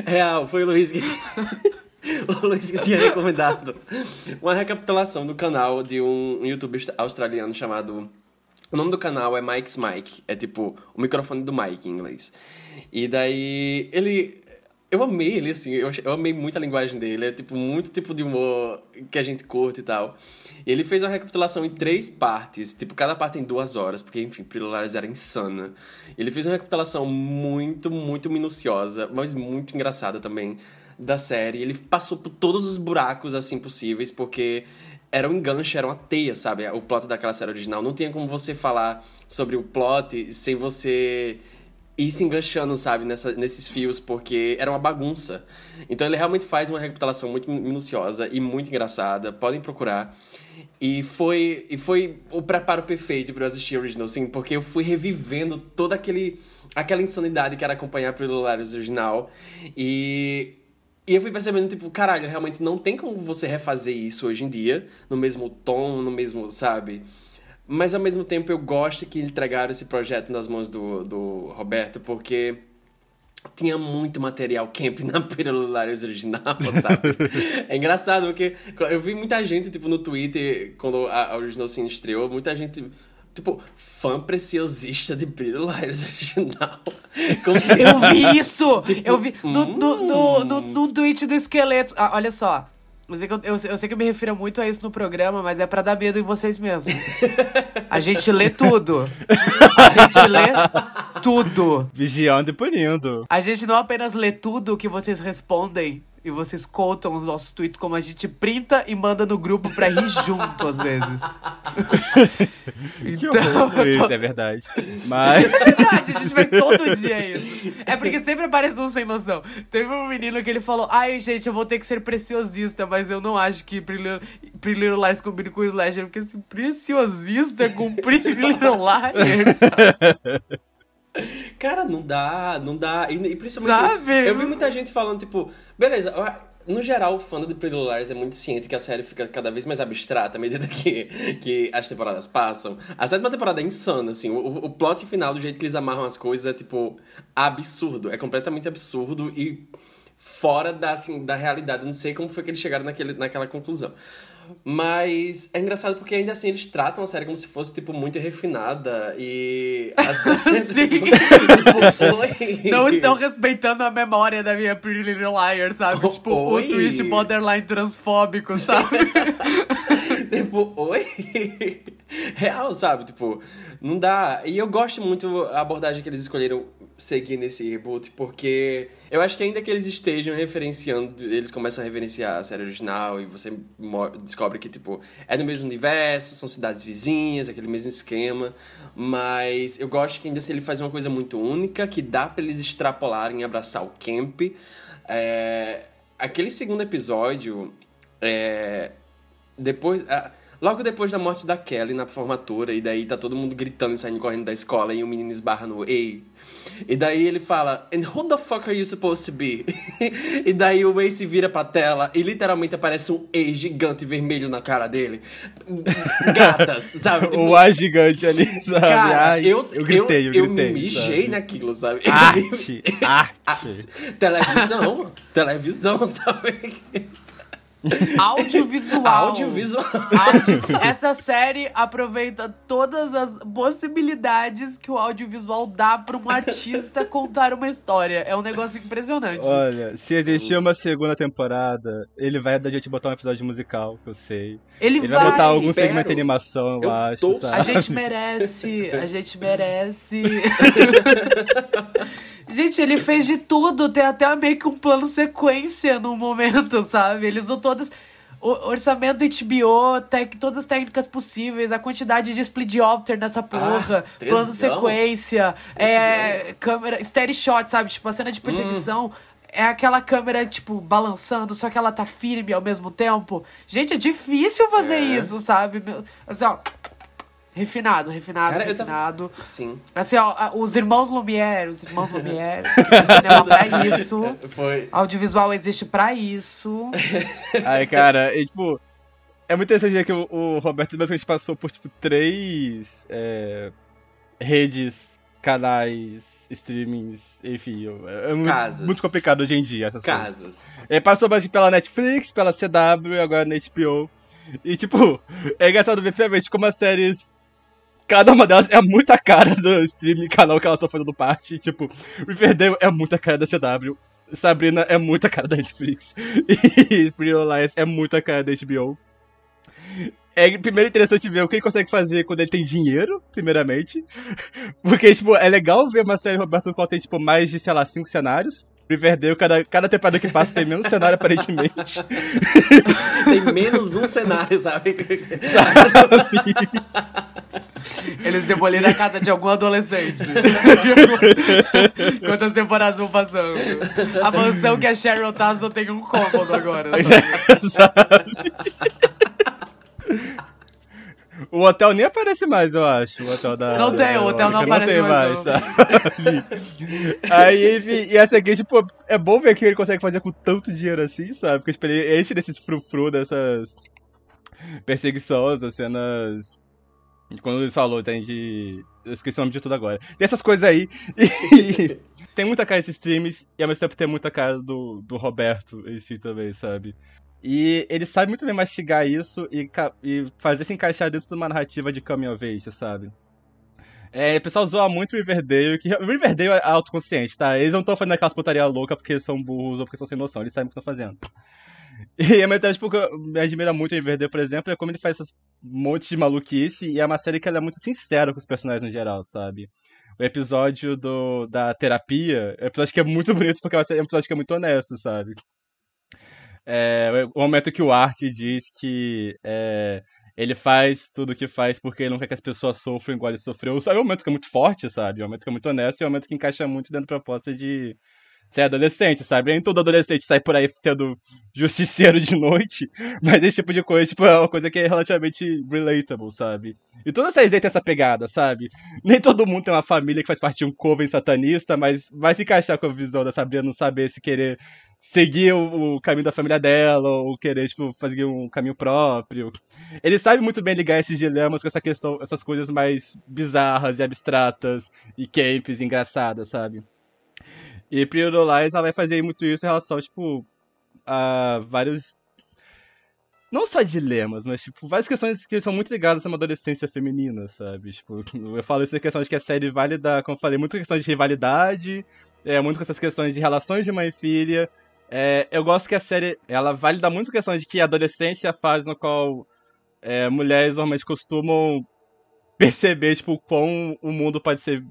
Real, foi o Luiz que. o Luiz que tinha recomendado uma recapitulação do canal de um youtuber australiano chamado O nome do canal é Mike's Mike. É tipo o microfone do Mike em inglês. E daí ele. Eu amei ele, assim, eu, eu amei muito a linguagem dele. É tipo muito tipo de humor que a gente curte e tal. E ele fez uma recapitulação em três partes, tipo, cada parte tem duas horas, porque, enfim, Pílulas era insana. Ele fez uma recapitulação muito, muito minuciosa, mas muito engraçada também da série. Ele passou por todos os buracos, assim, possíveis, porque era um enganche, era uma teia, sabe? O plot daquela série original. Não tinha como você falar sobre o plot sem você ir se enganchando, sabe, nessa, nesses fios, porque era uma bagunça. Então ele realmente faz uma recapitulação muito minuciosa e muito engraçada. Podem procurar. E foi, e foi o preparo perfeito para eu assistir Original, sim, porque eu fui revivendo toda aquele, aquela insanidade que era acompanhar pelo Hilarious original. E, e eu fui percebendo, tipo, caralho, realmente não tem como você refazer isso hoje em dia, no mesmo tom, no mesmo, sabe? Mas ao mesmo tempo eu gosto que entregaram esse projeto nas mãos do, do Roberto, porque tinha muito material camp na Pirululares original, sabe? é engraçado, porque eu vi muita gente, tipo, no Twitter, quando a Original Sin estreou, muita gente, tipo, fã preciosista de Pirululares original.
Como se... Eu vi isso! Tipo, eu vi no, hum... no, no, no, no tweet do esqueleto. Ah, olha só. Eu sei, que eu, eu, eu, sei que eu me refiro muito a isso no programa, mas é para dar medo em vocês mesmos. A gente lê tudo. A gente lê tudo.
Vigiando e punindo.
A gente não apenas lê tudo que vocês respondem e vocês contam os nossos tweets como a gente printa e manda no grupo pra rir junto, às vezes.
então, isso, tô... é verdade. Mas...
É verdade, a gente faz todo dia isso. É porque sempre aparece um sem noção. Teve um menino que ele falou, ai, gente, eu vou ter que ser preciosista, mas eu não acho que Pretty Little Liars combine com o Slasher, porque assim, preciosista com Pretty Little Liars...
Cara, não dá, não dá. E, e principalmente. Sabe? Eu vi muita gente falando, tipo, beleza, no geral, o fã de Pretty Liars é muito ciente que a série fica cada vez mais abstrata à medida que, que as temporadas passam. A sétima temporada é insana, assim. O, o plot final, do jeito que eles amarram as coisas, é, tipo, absurdo. É completamente absurdo e fora da, assim, da realidade. Eu não sei como foi que eles chegaram naquele, naquela conclusão. Mas é engraçado porque ainda assim eles tratam a série como se fosse, tipo, muito refinada e. A série,
Sim. tipo, Não estão respeitando a memória da minha Pretty Little Liar, sabe? Oh, tipo, oi? o twist borderline transfóbico, sabe?
tipo, oi? Real, sabe? Tipo, não dá. E eu gosto muito a abordagem que eles escolheram seguir nesse reboot, porque eu acho que ainda que eles estejam referenciando, eles começam a referenciar a série original e você descobre que, tipo, é no mesmo universo, são cidades vizinhas, aquele mesmo esquema, mas eu gosto que ainda assim ele faz uma coisa muito única, que dá para eles extrapolarem e abraçar o camp. É... Aquele segundo episódio, é... depois... Logo depois da morte da Kelly na formatura, e daí tá todo mundo gritando e saindo correndo da escola, e o menino esbarra no Ei. E daí ele fala, And who the fuck are you supposed to be? e daí o se vira pra tela e literalmente aparece um Ei gigante vermelho na cara dele. Gatas, sabe?
Tipo, o A gigante ali, sabe?
Cara, Ai, eu, eu gritei, eu, eu, eu me mijei sabe? naquilo, sabe?
Arte, arte.
televisão, televisão, sabe?
Audiovisual.
Audiovisual.
Audio. Essa série aproveita todas as possibilidades que o audiovisual dá para um artista contar uma história. É um negócio impressionante.
Olha, se existir uma segunda temporada, ele vai da gente botar um episódio musical, que eu sei.
Ele,
ele
vai,
vai botar algum espero. segmento de animação, eu, eu acho. Tô...
A gente merece. A gente merece. Gente, ele fez de tudo, tem até meio que um plano sequência no momento, sabe? Ele usou todas. O orçamento HBO, tec, todas as técnicas possíveis, a quantidade de split diopter nessa porra, ah, plano sequência, é, câmera, steady shot, sabe? Tipo, a cena de perseguição. Hum. É aquela câmera, tipo, balançando, só que ela tá firme ao mesmo tempo. Gente, é difícil fazer é. isso, sabe? Assim, ó, Refinado, refinado, Cara, refinado.
Tava... Sim.
Assim, ó, os irmãos Lumière, os irmãos Lumière, cinema pra isso.
Foi.
Audiovisual existe pra isso.
Aí, cara, e, tipo, é muito interessante que o, o Roberto basicamente passou por, tipo, três é, redes, canais, streamings, enfim. É muito, Casas. muito complicado hoje em dia essas
Casas.
Coisas. Ele passou basicamente pela Netflix, pela CW e agora na HBO. E, tipo, é engraçado ver realmente como as séries cada uma delas é muito a cara do streaming canal que elas estão fazendo parte. Tipo, Riverdale é muito a cara da CW. Sabrina é muito a cara da Netflix. E Pretty Lies é muito a cara da HBO. É primeiro interessante ver o que ele consegue fazer quando ele tem dinheiro, primeiramente. Porque, tipo, é legal ver uma série Roberto no qual tem, tipo, mais de, sei lá, cinco cenários. Riverdale, cada, cada temporada que passa tem menos cenário, aparentemente.
tem menos um cenário, sabe?
Eles demoliram a casa de algum adolescente. Quantas temporadas vão passando? A mansão que a Cheryl Tasso tem um cômodo agora. Sabe?
O hotel nem aparece mais, eu acho. O hotel da.
Não tem, o hotel não aparece não mais. mais
Aí, enfim, e essa aqui, tipo, é bom ver que ele consegue fazer com tanto dinheiro assim, sabe? Porque tipo, ele enche desses frufru, dessas perseguições, as cenas. Quando eles falou, tem de. Eu esqueci o nome de tudo agora. Tem essas coisas aí. E tem muita cara desses streams, e ao mesmo tempo tem muita cara do, do Roberto em si também, sabe? E ele sabe muito bem mastigar isso e, e fazer se encaixar dentro de uma narrativa de coming of age, sabe? É, o pessoal zoa muito o Riverdale, que Riverdale é autoconsciente, tá? Eles não estão fazendo aquelas putaria louca porque são burros ou porque são sem noção, eles sabem o que estão fazendo. E a metade, tipo, que me admira muito o Riverdale, por exemplo, é como ele faz essas montes de maluquice e é uma série que ela é muito sincera com os personagens no geral, sabe? O episódio do, da terapia é um episódio que é muito bonito porque é um episódio que é muito honesto, sabe? É, o momento que o Art diz que é, ele faz tudo o que faz porque ele não quer que as pessoas sofram igual ele sofreu. Sabe, é um momento que é muito forte, sabe? É um momento que é muito honesto e é um momento que encaixa muito dentro da proposta de ser adolescente, sabe? Nem todo adolescente sai por aí sendo justiceiro de noite, mas esse tipo de coisa, tipo, é uma coisa que é relativamente relatable, sabe? E toda essa ideia tem essa pegada, sabe? Nem todo mundo tem uma família que faz parte de um coven satanista, mas vai se encaixar com a visão da Sabrina não saber se querer seguir o, o, caminho da família dela, ou querer, tipo, fazer um caminho próprio. Ele sabe muito bem ligar esses dilemas com essa questão, essas coisas mais bizarras e abstratas e camps, engraçadas, sabe? E Lies, ela vai fazer muito isso em relação, tipo, a vários... Não só dilemas, mas, tipo, várias questões que são muito ligadas a uma adolescência feminina, sabe? Tipo, eu falo isso em questão de que a série vale da, como eu falei, muito questões de rivalidade, é, muito com essas questões de relações de mãe e filha, é, eu gosto que a série ela valida muito a questão de que a adolescência é a fase no qual é, mulheres normalmente costumam perceber tipo quão o mundo pode ser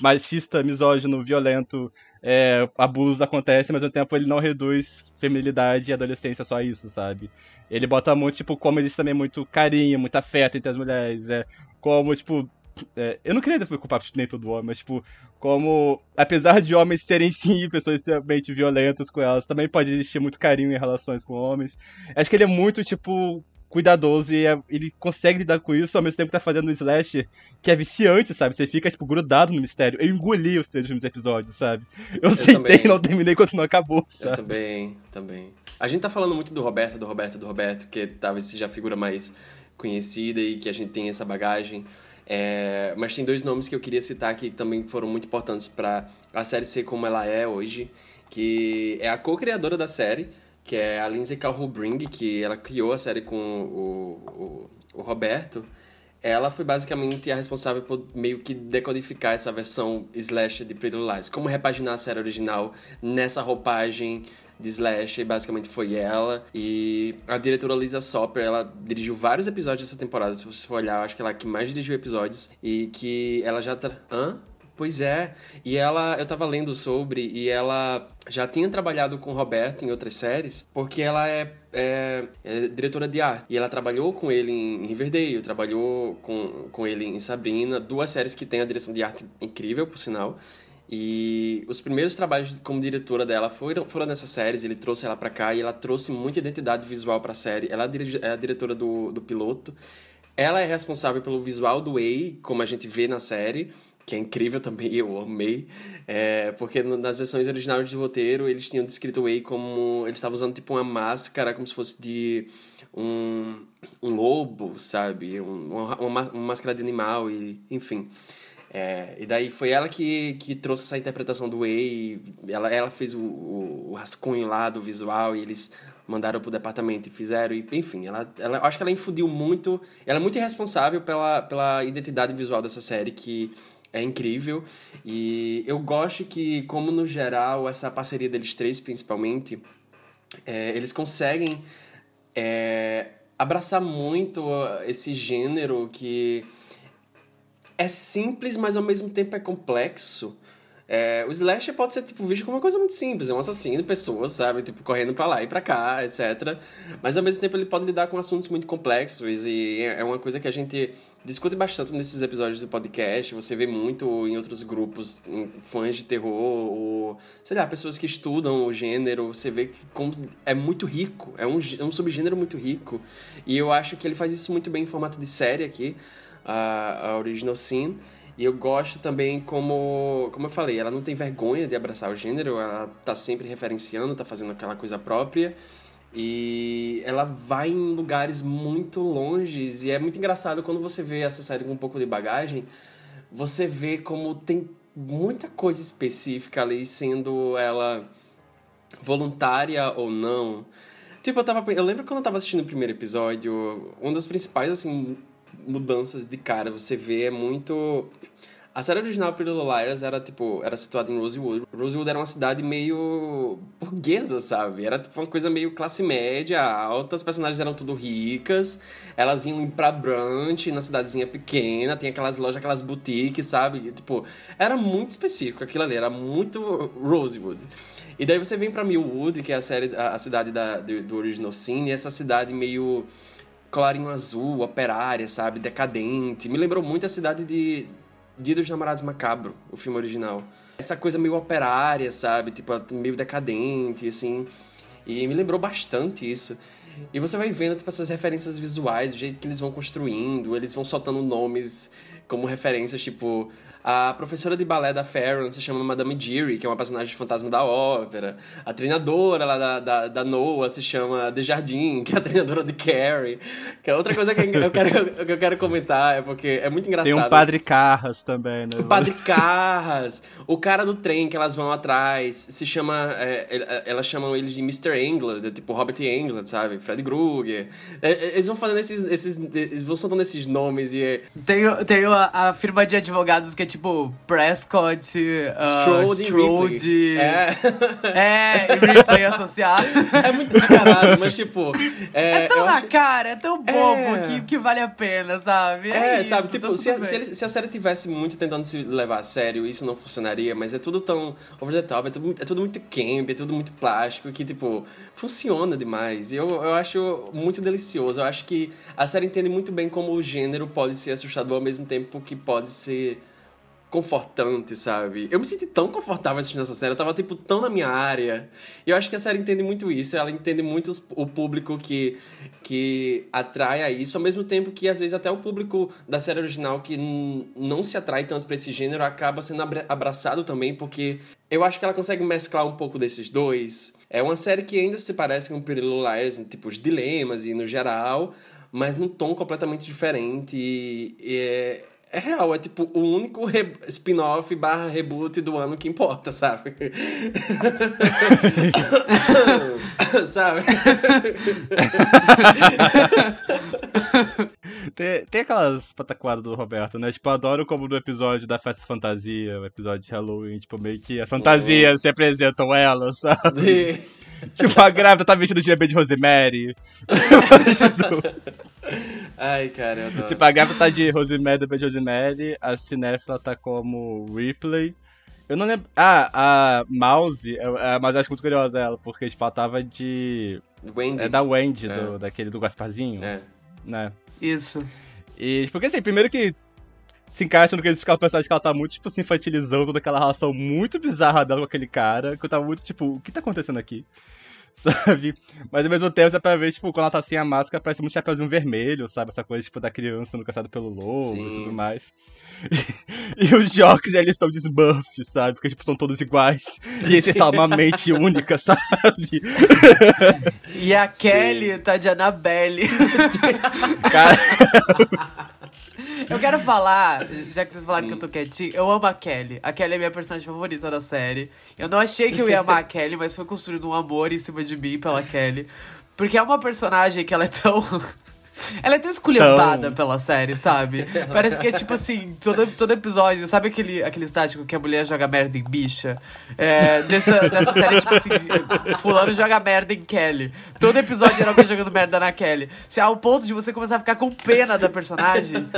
machista, misógino, violento, é, abusos acontecem, mas ao mesmo tempo ele não reduz feminilidade e adolescência só isso, sabe? Ele bota muito, tipo, como existe também muito carinho, muito afeto entre as mulheres, é, como, tipo, é, eu não queria culpar nem todo homem, mas, tipo, como, apesar de homens serem sim pessoas extremamente violentas com elas, também pode existir muito carinho em relações com homens. Acho que ele é muito, tipo, cuidadoso e é, ele consegue lidar com isso ao mesmo tempo que tá fazendo um slasher que é viciante, sabe? Você fica, tipo, grudado no mistério. Eu engoli os três últimos episódios, sabe? Eu, eu sentei e não terminei quando não acabou, sabe?
Eu também, também. A gente tá falando muito do Roberto, do Roberto, do Roberto, que talvez seja a figura mais conhecida e que a gente tem essa bagagem. É, mas tem dois nomes que eu queria citar que também foram muito importantes para a série ser como ela é hoje, que é a co-criadora da série, que é a Lindsay Calhoun-Bring, que ela criou a série com o, o, o Roberto. Ela foi basicamente a responsável por meio que decodificar essa versão slash de Pretty Lies. Como repaginar a série original nessa roupagem de Slash, e basicamente foi ela. E a diretora Lisa Sopper, ela dirigiu vários episódios dessa temporada, se você for olhar, acho que ela é que mais dirigiu episódios. E que ela já tá. Hã? Pois é, e ela, eu tava lendo sobre, e ela já tinha trabalhado com o Roberto em outras séries, porque ela é, é, é, diretora de arte. E ela trabalhou com ele em Riverdale, trabalhou com, com ele em Sabrina, duas séries que tem a direção de arte incrível, por sinal. E os primeiros trabalhos como diretora dela foram, foram nessas séries, ele trouxe ela para cá e ela trouxe muita identidade visual para a série. Ela é a diretora do, do piloto. Ela é responsável pelo visual do Way, como a gente vê na série, que é incrível também, eu amei. É, porque nas versões originais de roteiro, eles tinham descrito o Way como. Eles estavam usando tipo uma máscara, como se fosse de um, um lobo, sabe? Um, uma, uma máscara de animal, e enfim. É, e daí foi ela que, que trouxe essa interpretação do Way. Ela, ela fez o, o, o, rascunho lá do visual e eles mandaram pro departamento e fizeram. E, enfim, ela, ela, acho que ela infundiu muito. Ela é muito irresponsável pela, pela identidade visual dessa série, que é incrível. E eu gosto que, como no geral, essa parceria deles três, principalmente, é, eles conseguem é, abraçar muito esse gênero que é simples, mas ao mesmo tempo é complexo. É, o slasher pode ser tipo, visto como uma coisa muito simples, é um assassino pessoas, sabe? Tipo, correndo pra lá e pra cá, etc. Mas ao mesmo tempo ele pode lidar com assuntos muito complexos e é uma coisa que a gente discute bastante nesses episódios do podcast. Você vê muito em outros grupos, em fãs de terror, ou sei lá, pessoas que estudam o gênero. Você vê que é muito rico, é um, é um subgênero muito rico. E eu acho que ele faz isso muito bem em formato de série aqui, a, a Original Sin. E eu gosto também como, como eu falei, ela não tem vergonha de abraçar o gênero, ela tá sempre referenciando, tá fazendo aquela coisa própria. E ela vai em lugares muito longes e é muito engraçado quando você vê essa série com um pouco de bagagem, você vê como tem muita coisa específica ali sendo ela voluntária ou não. Tipo, eu tava eu lembro quando eu tava assistindo o primeiro episódio, uma das principais assim mudanças de cara você vê é muito a série original Pretty Little Liars era, tipo, era situada em Rosewood. Rosewood era uma cidade meio burguesa, sabe? Era, tipo, uma coisa meio classe média, alta. As personagens eram tudo ricas. Elas iam pra brunch, na cidadezinha pequena. Tem aquelas lojas, aquelas boutiques, sabe? tipo, era muito específico aquilo ali. Era muito Rosewood. E daí você vem pra Millwood, que é a, série, a, a cidade da, do, do Original Sin. E essa cidade meio clarinho azul, operária, sabe? Decadente. Me lembrou muito a cidade de Dia dos Namorados Macabro, o filme original. Essa coisa meio operária, sabe? Tipo, meio decadente, assim. E me lembrou bastante isso. E você vai vendo, tipo, essas referências visuais, o jeito que eles vão construindo, eles vão soltando nomes como referências, tipo, a professora de balé da Farron se chama Madame Deary, que é uma personagem fantasma da ópera. A treinadora lá da, da, da Noah se chama Desjardins, que é a treinadora de Carrie. Que é outra coisa que eu quero, que eu quero comentar, é porque é muito engraçado.
Tem um Padre Carras também, né?
O Padre Carras. o cara do trem que elas vão atrás se chama... É, elas chamam ele de Mr. England, tipo Robert England, sabe? Fred Krueger. É, é, eles vão fazendo esses... esses eles vão soltando esses nomes e...
Tem, tem a, a firma de advogados que é tipo Prescott, uh, Strode, Strode
é.
é, e Ripley associado.
É muito descarado, mas tipo. É,
é tão na acho... cara, é tão bobo é. Que, que vale a pena, sabe?
É, é isso, sabe? Tipo, se a, se, ele, se a, série tivesse muito tentando se levar a sério, isso não funcionaria, mas é tudo tão over the top, é tudo, é tudo muito camp, é tudo muito plástico, que, tipo, funciona demais. E eu, eu acho muito delicioso. Eu acho que a série entende muito bem como o gênero pode ser assustador ao mesmo tempo que pode ser confortante, sabe? Eu me senti tão confortável assistindo essa série, eu tava, tipo, tão na minha área. E eu acho que a série entende muito isso, ela entende muito o público que, que atrai a isso, ao mesmo tempo que, às vezes, até o público da série original que não se atrai tanto para esse gênero acaba sendo abraçado também, porque eu acho que ela consegue mesclar um pouco desses dois. É uma série que ainda se parece com Pretty Little Liars, tipo, os dilemas e no geral, mas num tom completamente diferente. E, e é, é real, é tipo o único spin-off barra reboot do ano que importa, sabe? sabe?
tem, tem aquelas pataquadas do Roberto, né? Tipo, eu adoro como no episódio da Festa Fantasia, o episódio de Halloween, tipo, meio que as fantasias oh. se apresentam elas, sabe? tipo, a grávida tá vestida de bebê de Rosemary.
Ai, cara, eu adoro.
Tipo, a grávida tá de Rosemary, de Rosemary, a Cinéfila tá como Ripley. Eu não lembro. Ah, a Mouse, é, mas eu acho muito curiosa ela, porque, tipo, ela tava de.
Wendy.
É da Wendy, é. Do, daquele do Gasparzinho. É. Né?
Isso.
E, porque assim, primeiro que se encaixa no que eles ficam pensando que ela tá muito, tipo, se infantilizando daquela relação muito bizarra dela com aquele cara, que eu tava muito, tipo, o que tá acontecendo aqui? Sabe? Mas ao mesmo tempo, você pra ver, tipo, quando ela tá sem a máscara, parece muito chapéuzinho vermelho, sabe? Essa coisa, tipo, da criança no caçado pelo lobo Sim. e tudo mais. E, e os jogos, eles estão de Smurf, sabe? Porque, tipo, são todos iguais. E esse é uma mente única, sabe?
E a Kelly Sim. tá de Annabelle.
Cara...
Eu quero falar, já que vocês falaram que eu tô quietinho, eu amo a Kelly. A Kelly é minha personagem favorita da série. Eu não achei que eu ia amar a Kelly, mas foi construído um amor em cima de mim pela Kelly. Porque é uma personagem que ela é tão. Ela é tão esculhambada
Tão.
pela série, sabe? Parece que é tipo assim, todo, todo episódio, sabe aquele, aquele estático que a mulher joga merda em bicha? É, nessa, nessa série, tipo assim, fulano joga merda em Kelly. Todo episódio era alguém jogando merda na Kelly. Ao ponto de você começar a ficar com pena da personagem.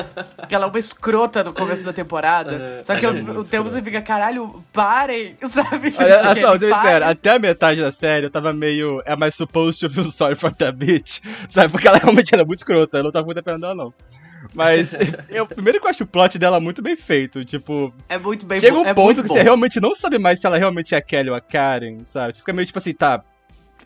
Que ela é uma escrota no começo da temporada. Só que o tempo você fica, caralho, parem, sabe?
Olha,
Kelly,
só, ser
parem.
sincero, até a metade da série eu tava meio. É mais supposed to feel sorry for that bitch. Sabe? Porque ela realmente era muito escrota, eu não tava muito dependendo dela, não. Mas, eu, primeiro que eu acho o plot dela muito bem feito. Tipo,
É muito bem
chega um
é
ponto que
bom.
você realmente não sabe mais se ela realmente é a Kelly ou a Karen, sabe? Você fica meio tipo assim, tá.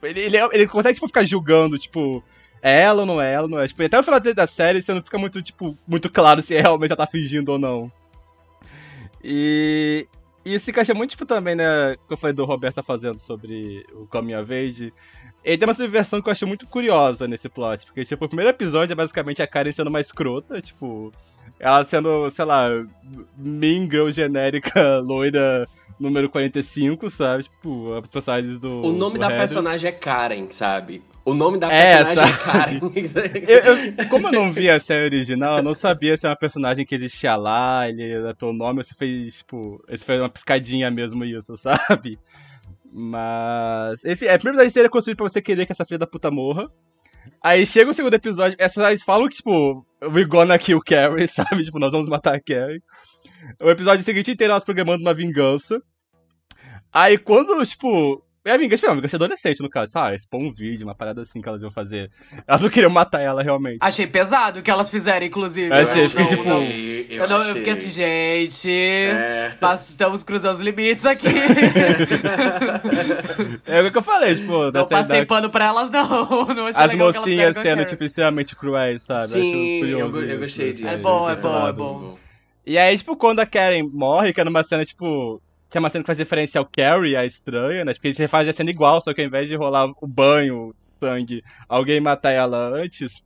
Ele, ele, ele consegue, tipo, ficar julgando, tipo. É ela ou não é ela, não é? Tipo, até o final da série você não fica muito, tipo, muito claro se realmente ela tá fingindo ou não. E. E isso encaixa muito, tipo, também, né? Que eu falei do Roberto tá fazendo sobre o Coming of Age. Ele tem uma subversão que eu acho muito curiosa nesse plot. Porque, tipo, o primeiro episódio é basicamente a Karen sendo uma escrota, tipo. Ela sendo, sei lá, mean girl genérica, loira, número 45, sabe? Tipo, as personagens do.
O nome
do
da
Harry.
personagem é Karen, sabe? O nome da
É,
personagem é? Karen.
Eu, eu- como eu não vi a série original, eu não sabia se é uma personagem que existia lá, ele era teu nome, ou se fez, tipo, esse foi uma piscadinha mesmo isso, sabe? Mas. Enfim, é, primeiro da série é construído pra você querer que essa filha da puta morra. Aí chega o segundo episódio, essas falam que, tipo, we gonna kill Carrie, sabe? Tipo, nós vamos matar a Carrie. O episódio seguinte inteiro elas programando uma vingança. Aí quando, tipo. É a vingança, tipo, uma vingança adolescente, no caso. Ah, expor um vídeo, uma parada assim que elas iam fazer. Elas não queriam matar ela realmente.
Achei pesado o que elas fizeram, inclusive.
Eu achei,
Eu
fiquei
não-
tipo-
não-
eu,
Eu, não, eu fiquei
achei.
assim, gente.
É.
nós estamos cruzando os limites aqui.
É o que eu falei, tipo,
não passei
da-
pano pra elas, não. Não achei
As mocinhas sendo, tipo, extremamente cruéis, sabe?
Sim,
Acho curioso
eu eu
isso,
gostei disso.
É bom, é
esse
bom, é bom.
E aí, tipo, quando a Karen morre, que é numa cena, tipo. Que é uma cena que faz referência ao Carrie, a estranha, né? Porque eles refazem a cena igual, só que ao invés de rolar o banho, sangue, alguém matar ela antes.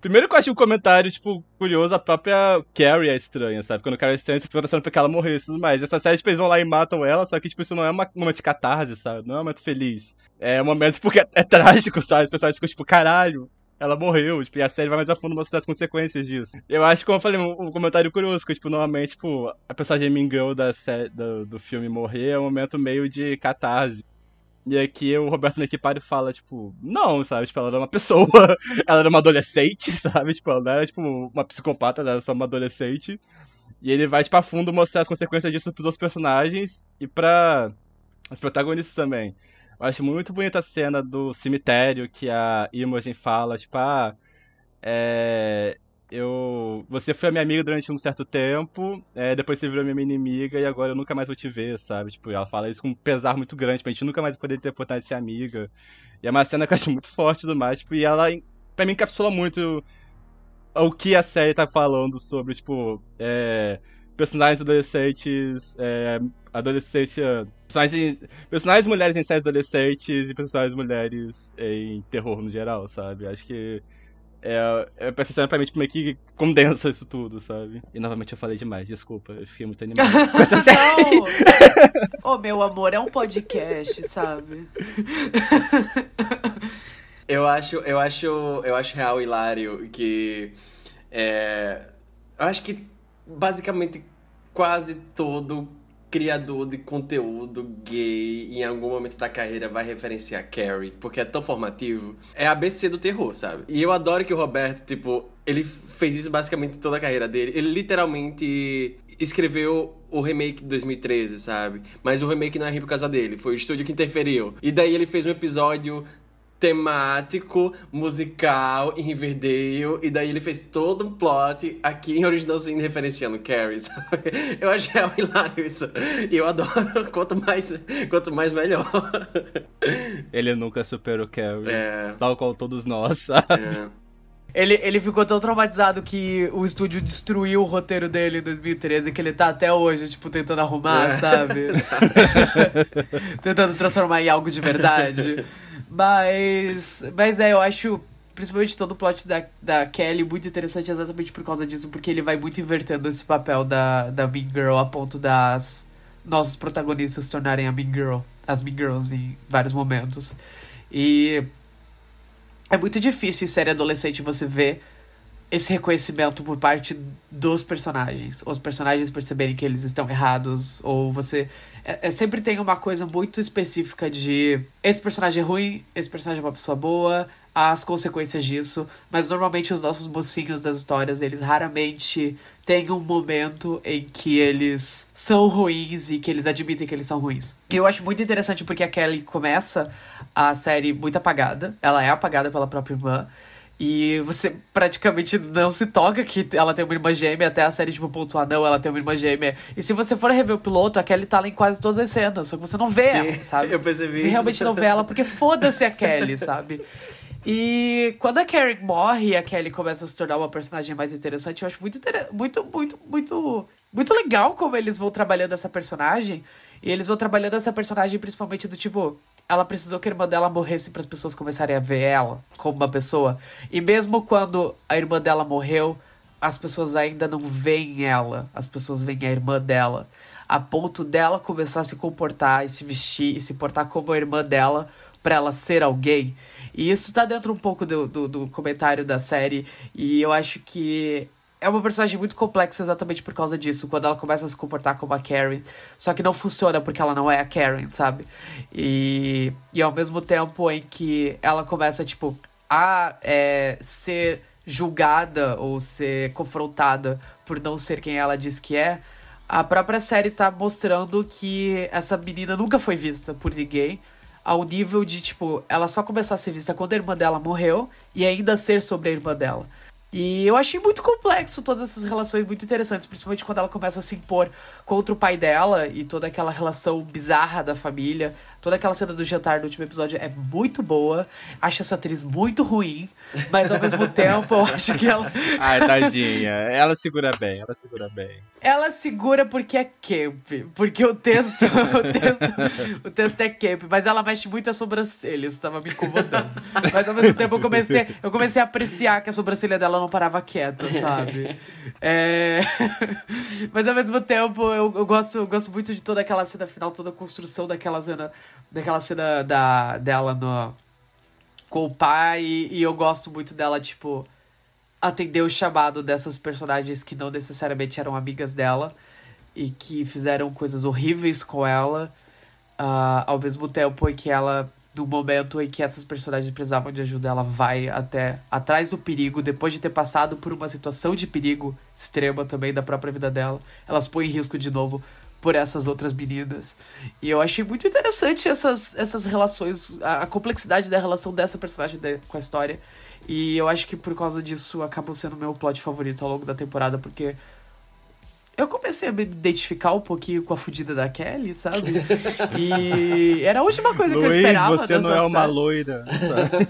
Primeiro que eu achei um comentário, tipo, curioso, a própria Carrie é estranha, sabe? Quando o cara é estranho, você fica pensando pra que ela morresse e tudo mais. Essa série, tipo, eles vão lá e matam ela, só que, tipo, isso não é um momento de catarse, sabe? Não é um momento feliz. É um momento, porque é, é trágico, sabe? Os personagens ficam, tipo, caralho, ela morreu, tipo, e a série vai mais a fundo mostrar as consequências disso. Eu acho, como eu falei, um, comentário curioso, que, tipo, normalmente, tipo, a personagem Mean Girl da sé- do, do filme morrer é um momento meio de catarse. E aqui o Roberto Nequipari fala, tipo, não, sabe? Tipo, ela era uma pessoa, ela era uma adolescente, sabe? Tipo, ela era, tipo, uma psicopata, ela era só uma adolescente. E ele vai, tipo, a fundo mostrar as consequências disso pros outros personagens e pra os protagonistas também. Eu acho muito bonita a cena do cemitério que a Imogen fala, tipo, ah, é, eu, você foi a minha amiga durante um certo tempo, é, depois você virou minha inimiga e agora eu nunca mais vou te ver, sabe? Tipo, ela fala isso com um pesar muito grande, pra gente nunca mais poder ter oportunidade de ser amiga. E é uma cena que eu acho muito forte tudo mais, tipo, e ela, pra mim, encapsula muito o que a série tá falando sobre, tipo, é, personagens adolescentes, é, adolescência. Personagens, personagens mulheres em séries adolescentes e personagens mulheres em terror no geral, sabe? Acho que é, é mim, tipo, meio que condensa isso tudo, sabe? E novamente eu falei demais, desculpa, eu fiquei muito animado com essa série.
Não! Ô, meu amor, é um podcast, sabe?
Eu acho, eu acho, eu acho real hilário que é, eu acho que basicamente quase todo criador de conteúdo gay em algum momento da carreira vai referenciar Carrie, porque é tão formativo. É a ABC do terror, sabe? E eu adoro que o Roberto, tipo, ele fez isso basicamente toda a carreira dele. Ele literalmente escreveu o remake de 2013, sabe? Mas o remake não é ruim por causa dele, foi o estúdio que interferiu. E daí ele fez um episódio temático, musical, em Riverdale, e daí ele fez todo um plot aqui em Original Sin referenciando Carrie, sabe? Eu acho real hilário isso. E eu adoro, quanto mais, quanto mais melhor.
Ele nunca superou Carrie,
É,
tal qual todos nós, sabe?
é.
Ele, ele ficou tão traumatizado que o estúdio destruiu o roteiro dele em 2013 que ele tá até hoje, tipo, tentando arrumar,
É.
sabe? tentando transformar em algo de verdade. Mas. Mas é, eu acho. principalmente todo o plot da, da Kelly, muito interessante exatamente por causa disso, porque ele vai muito invertendo esse papel da, da Mean Girl a ponto das nossas protagonistas se tornarem a Mean Girl, as Mean Girls em vários momentos. E é muito difícil em série adolescente você ver esse reconhecimento por parte dos personagens. Os personagens perceberem que eles estão errados, ou você. É, é, sempre tem uma coisa muito específica de esse personagem é ruim, esse personagem é uma pessoa boa, as consequências disso. Mas normalmente os nossos mocinhos das histórias, eles raramente têm um momento em que eles são ruins e que eles admitem que eles são ruins. E eu acho muito interessante porque a Kelly começa a série muito apagada. Ela é apagada pela própria irmã. E você praticamente não se toca que ela tem uma irmã gêmea, até a série, tipo, pontuar, não, ela tem uma irmã gêmea. E se você for rever o piloto, a Kelly tá lá em quase todas as cenas, só que você não vê Sim, ela, sabe?
Eu percebi.
Você
isso.
realmente não vê ela, porque foda-se a Kelly, sabe? E quando a Karen morre e a Kelly começa a se tornar uma personagem mais interessante, eu acho muito, muito, muito, muito, muito legal como eles vão trabalhando essa personagem. E eles vão trabalhando essa personagem principalmente do tipo, ela precisou que a irmã dela morresse para as pessoas começarem a ver ela como uma pessoa. E mesmo quando a irmã dela morreu, as pessoas ainda não veem ela, as pessoas veem a irmã dela. A ponto dela começar a se comportar e se vestir e se portar como a irmã dela para ela ser alguém. E isso tá dentro um pouco do, do, do comentário da série. E eu acho que é uma personagem muito complexa exatamente por causa disso. Quando ela começa a se comportar como a Karen. Só que não funciona porque ela não é a Karen, sabe? E, e ao mesmo tempo em que ela começa, tipo, a é, ser julgada ou ser confrontada por não ser quem ela diz que é, a própria série tá mostrando que essa menina nunca foi vista por ninguém. Ao nível de, tipo, ela só começar a ser vista quando a irmã dela morreu e ainda ser sobre a irmã dela. E eu achei muito complexo todas essas relações muito interessantes, principalmente quando ela começa a se impor contra o pai dela e toda aquela relação bizarra da família. Toda aquela cena do jantar do último episódio é muito boa. Acho essa atriz muito ruim, mas ao mesmo tempo eu acho que ela.
Ai, tadinha. Ela segura bem, ela segura bem.
Ela segura porque é camp. Porque o texto. o, texto o texto é camp, mas ela mexe muito a sobrancelha. Isso tava me incomodando. Mas ao mesmo tempo eu comecei, eu comecei a apreciar que a sobrancelha dela não parava quieta, sabe? É... mas ao mesmo tempo eu, eu gosto, eu gosto muito de toda aquela cena final, toda a construção daquela cena daquela cena da, dela no, com o pai. E, e eu gosto muito dela, tipo, atender o chamado dessas personagens que não necessariamente eram amigas dela e que fizeram coisas horríveis com ela, uh, ao mesmo tempo em que ela, no momento em que essas personagens precisavam de ajuda, ela vai até atrás do perigo, depois de ter passado por uma situação de perigo extrema também da própria vida dela, elas põem em risco de novo por essas outras meninas. E eu achei muito interessante essas, essas relações, a, a complexidade da relação dessa personagem de, com a história. E eu acho que por causa disso acabou sendo meu plot favorito ao longo da temporada, porque eu comecei a me identificar um pouquinho com a fudida da Kelly, sabe? E era a última coisa
Luiz,
que eu esperava.
você não é uma
série.
loira.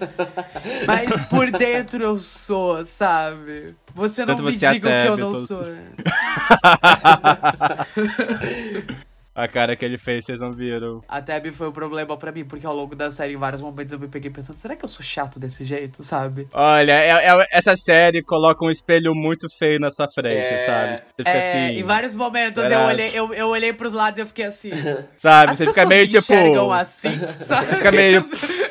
Mas por dentro eu sou, sabe? Você não
Tanto
me
você é
diga o que eu não
todo-
sou.
A cara que ele fez, vocês não viram.
A Tab foi um problema pra mim, porque ao longo da série, em vários momentos, eu me peguei pensando, será que eu sou chato desse jeito, sabe?
Olha, é- é- essa série coloca um espelho muito feio na sua frente,
É.
sabe? Você fica
É,
assim,
em vários momentos eu olhei, eu, eu olhei pros lados e eu fiquei assim.
sabe?
As
Você fica meio
me
tipo.
assim, sabe?
Fica meio,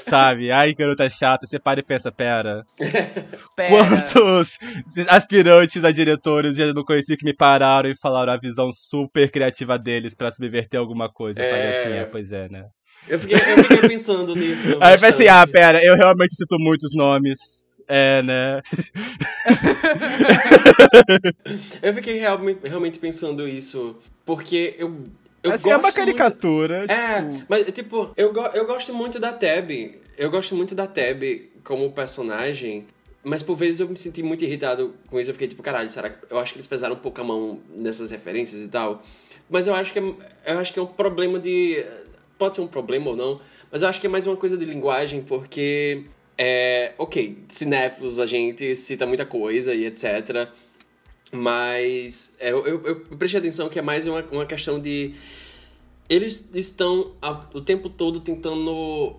sabe? Ai, garota chata. Você para e pensa, pera.
Pera.
Quantos aspirantes a diretores eu não conheci que me pararam e falaram a visão super criativa deles pra subverter alguma coisa. Falei
É.
assim, é, pois é, né?
Eu fiquei, eu fiquei pensando nisso.
Aí eu pensei,
bastante.
ah, pera, eu realmente cito muitos nomes. É, né?
Eu fiquei realmente, realmente pensando isso, porque eu. Eu
assim, é uma
gosto
caricatura.
Muito... É, mas tipo, eu, go- eu gosto muito da Teb. Eu gosto muito da Teb como personagem. Mas por vezes eu me senti muito irritado com isso. Eu fiquei tipo, caralho, será que. Eu acho que eles pesaram um pouco a mão nessas referências e tal. Mas eu acho que é, eu acho que é um problema de. Pode ser um problema ou não. Mas eu acho que é mais uma coisa de linguagem, porque. É. Ok, cinéfilos a gente cita muita coisa e etc. Mas é, eu, eu, eu prestei atenção que é mais uma, uma questão de. Eles estão o tempo todo tentando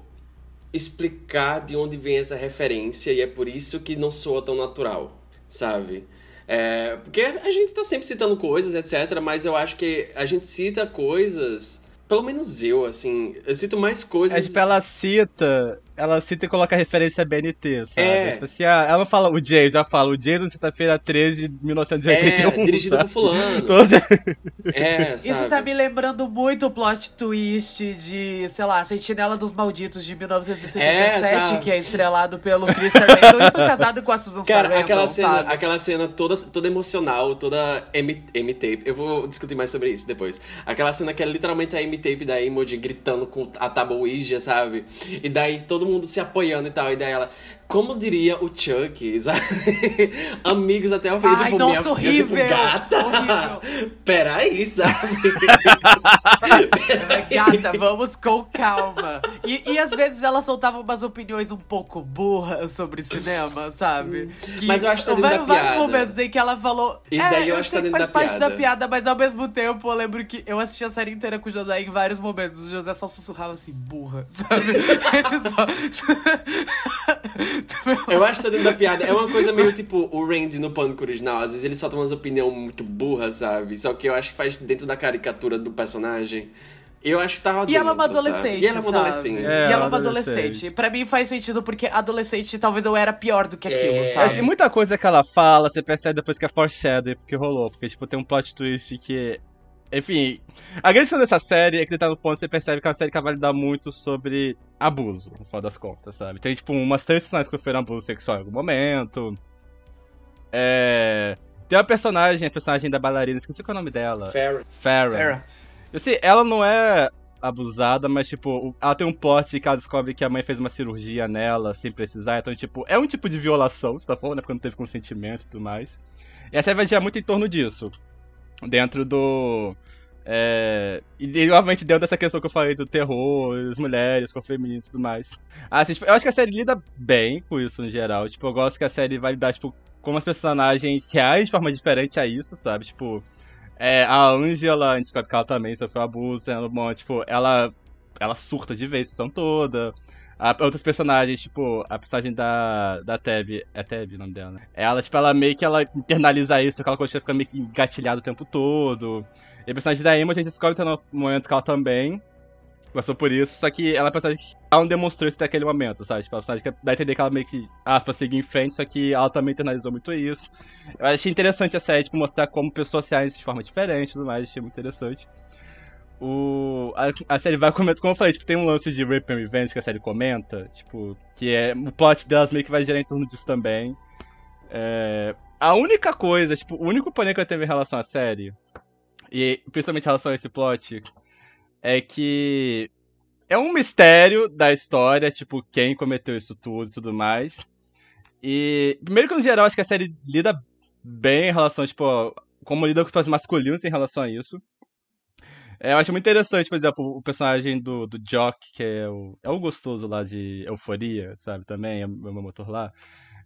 explicar de onde vem essa referência e é por isso que não soa tão natural, sabe? É, porque a gente tá sempre citando coisas, etc, mas eu acho que a gente cita coisas pelo menos eu, assim, eu cito mais coisas.
É tipo, ela cita ela cita e coloca referência a BNT, sabe? É. Tipo assim, ah, ela não fala o Jason, ela fala o Jason, sexta-feira 13 de 1981.
É, dirigido
sabe?
por fulano. é, sabe?
Isso tá me lembrando muito o plot twist de, sei lá, Sentinela dos Malditos de 1977, é, que é estrelado pelo Chris Sarandon e foi casado com a Susan
Cara,
Sarandon,
aquela cena,
sabe?
aquela cena toda, toda emocional, toda M-tape. Eu vou discutir mais sobre isso depois. Aquela cena que é literalmente a M-tape da Imogen gritando com a Taboija, sabe? E daí todo mundo se apoiando e tal. E daí ela, como diria o Chuck? Amigos até o fim,
Ai,
tipo,
nossa,
minha
horrível,
tipo, gata.
horrível.
Peraí, sabe?
Gata, vamos com calma. E, e às vezes ela soltava umas opiniões um pouco burras sobre cinema, sabe? Que
Mas eu acho que tá dentro da piada.
vários momentos em que ela falou.
Isso
é,
daí eu
eu
acho que tá dentro
faz
da
parte
piada.
da piada, mas ao mesmo tempo eu lembro que eu assisti a série inteira com o José em vários momentos. O José só sussurrava assim, burra, sabe? Ele só.
Eu acho que tá dentro da piada. É uma coisa meio tipo o Randy no Pânico original. Às vezes ele solta umas opiniões muito burras, sabe? Só que eu acho que faz dentro da caricatura do personagem. Eu acho que tava
E ela é uma
dentro, sabe?
adolescente.
E ela é uma adolescente.
E
É,
ela é uma
adolescente.
adolescente. Pra mim faz sentido, porque adolescente talvez eu era pior do que aquilo,
É.
sabe?
E muita coisa que ela fala, você percebe depois que é foreshadow, porque rolou. Porque, tipo, tem um plot twist que. Enfim, a grande questão dessa série é que tá no ponto que você percebe que é uma série que vai lidar muito sobre abuso, no final das contas, sabe? Tem, tipo, umas três personagens que sofreram abuso sexual em algum momento. É. Tem uma personagem, a personagem da bailarina, esqueci qual é o nome dela.
Farrah.
Farrah.
Farrah.
Assim, ela não é abusada, mas, tipo, ela tem um plot de que ela descobre que a mãe fez uma cirurgia nela sem precisar. Então, tipo, é um tipo de violação, você tá falando, né? Porque não teve consentimento e tudo mais. E a série vai girar muito em torno disso. Dentro do. É, e, obviamente, dentro dessa questão que eu falei do terror, as mulheres, com o feminino e tudo mais. Ah, assim, tipo, eu acho que a série lida bem com isso no geral. Tipo, eu gosto que a série vai lidar, tipo, como as personagens reagem de forma diferente a isso, sabe? Tipo, é, a Angela, a gente descobre que ela também sofreu abuso, ela, bom, tipo, ela, ela surta de vez a situação toda. A, outras personagens, tipo, a personagem da, da Teb, é Teb o nome dela, né? Ela, tipo, ela meio que ela internaliza isso, aquela coisa fica meio que engatilhada o tempo todo. E a personagem da Emma, a gente descobre que tá no momento que ela também passou por isso, só que ela é personagem que ela não demonstrou isso até aquele momento, sabe? Tipo, a personagem que dá a entender que ela meio que, aspas, seguir em frente, só que ela também internalizou muito isso. Eu achei interessante a série, tipo, mostrar como pessoas se agem de forma diferente e tudo mais, achei muito interessante. O, a, a série vai comentar, como eu falei, tipo, tem um lance de Rape and Revenge que a série comenta, tipo, que é, o plot delas meio que vai girar em torno disso também. É, a única coisa, tipo, o único porém que eu teve em relação à série, e principalmente em relação a esse plot, é que é um mistério da história, tipo, quem cometeu isso tudo e tudo mais. E, primeiro que no geral, acho que a série lida bem em relação, tipo, como lida com os personagens masculinos em relação a isso. É, eu acho muito interessante, por exemplo, o personagem do, do Jock, que é o, é o gostoso lá de Euforia, sabe, também, é o meu motor lá.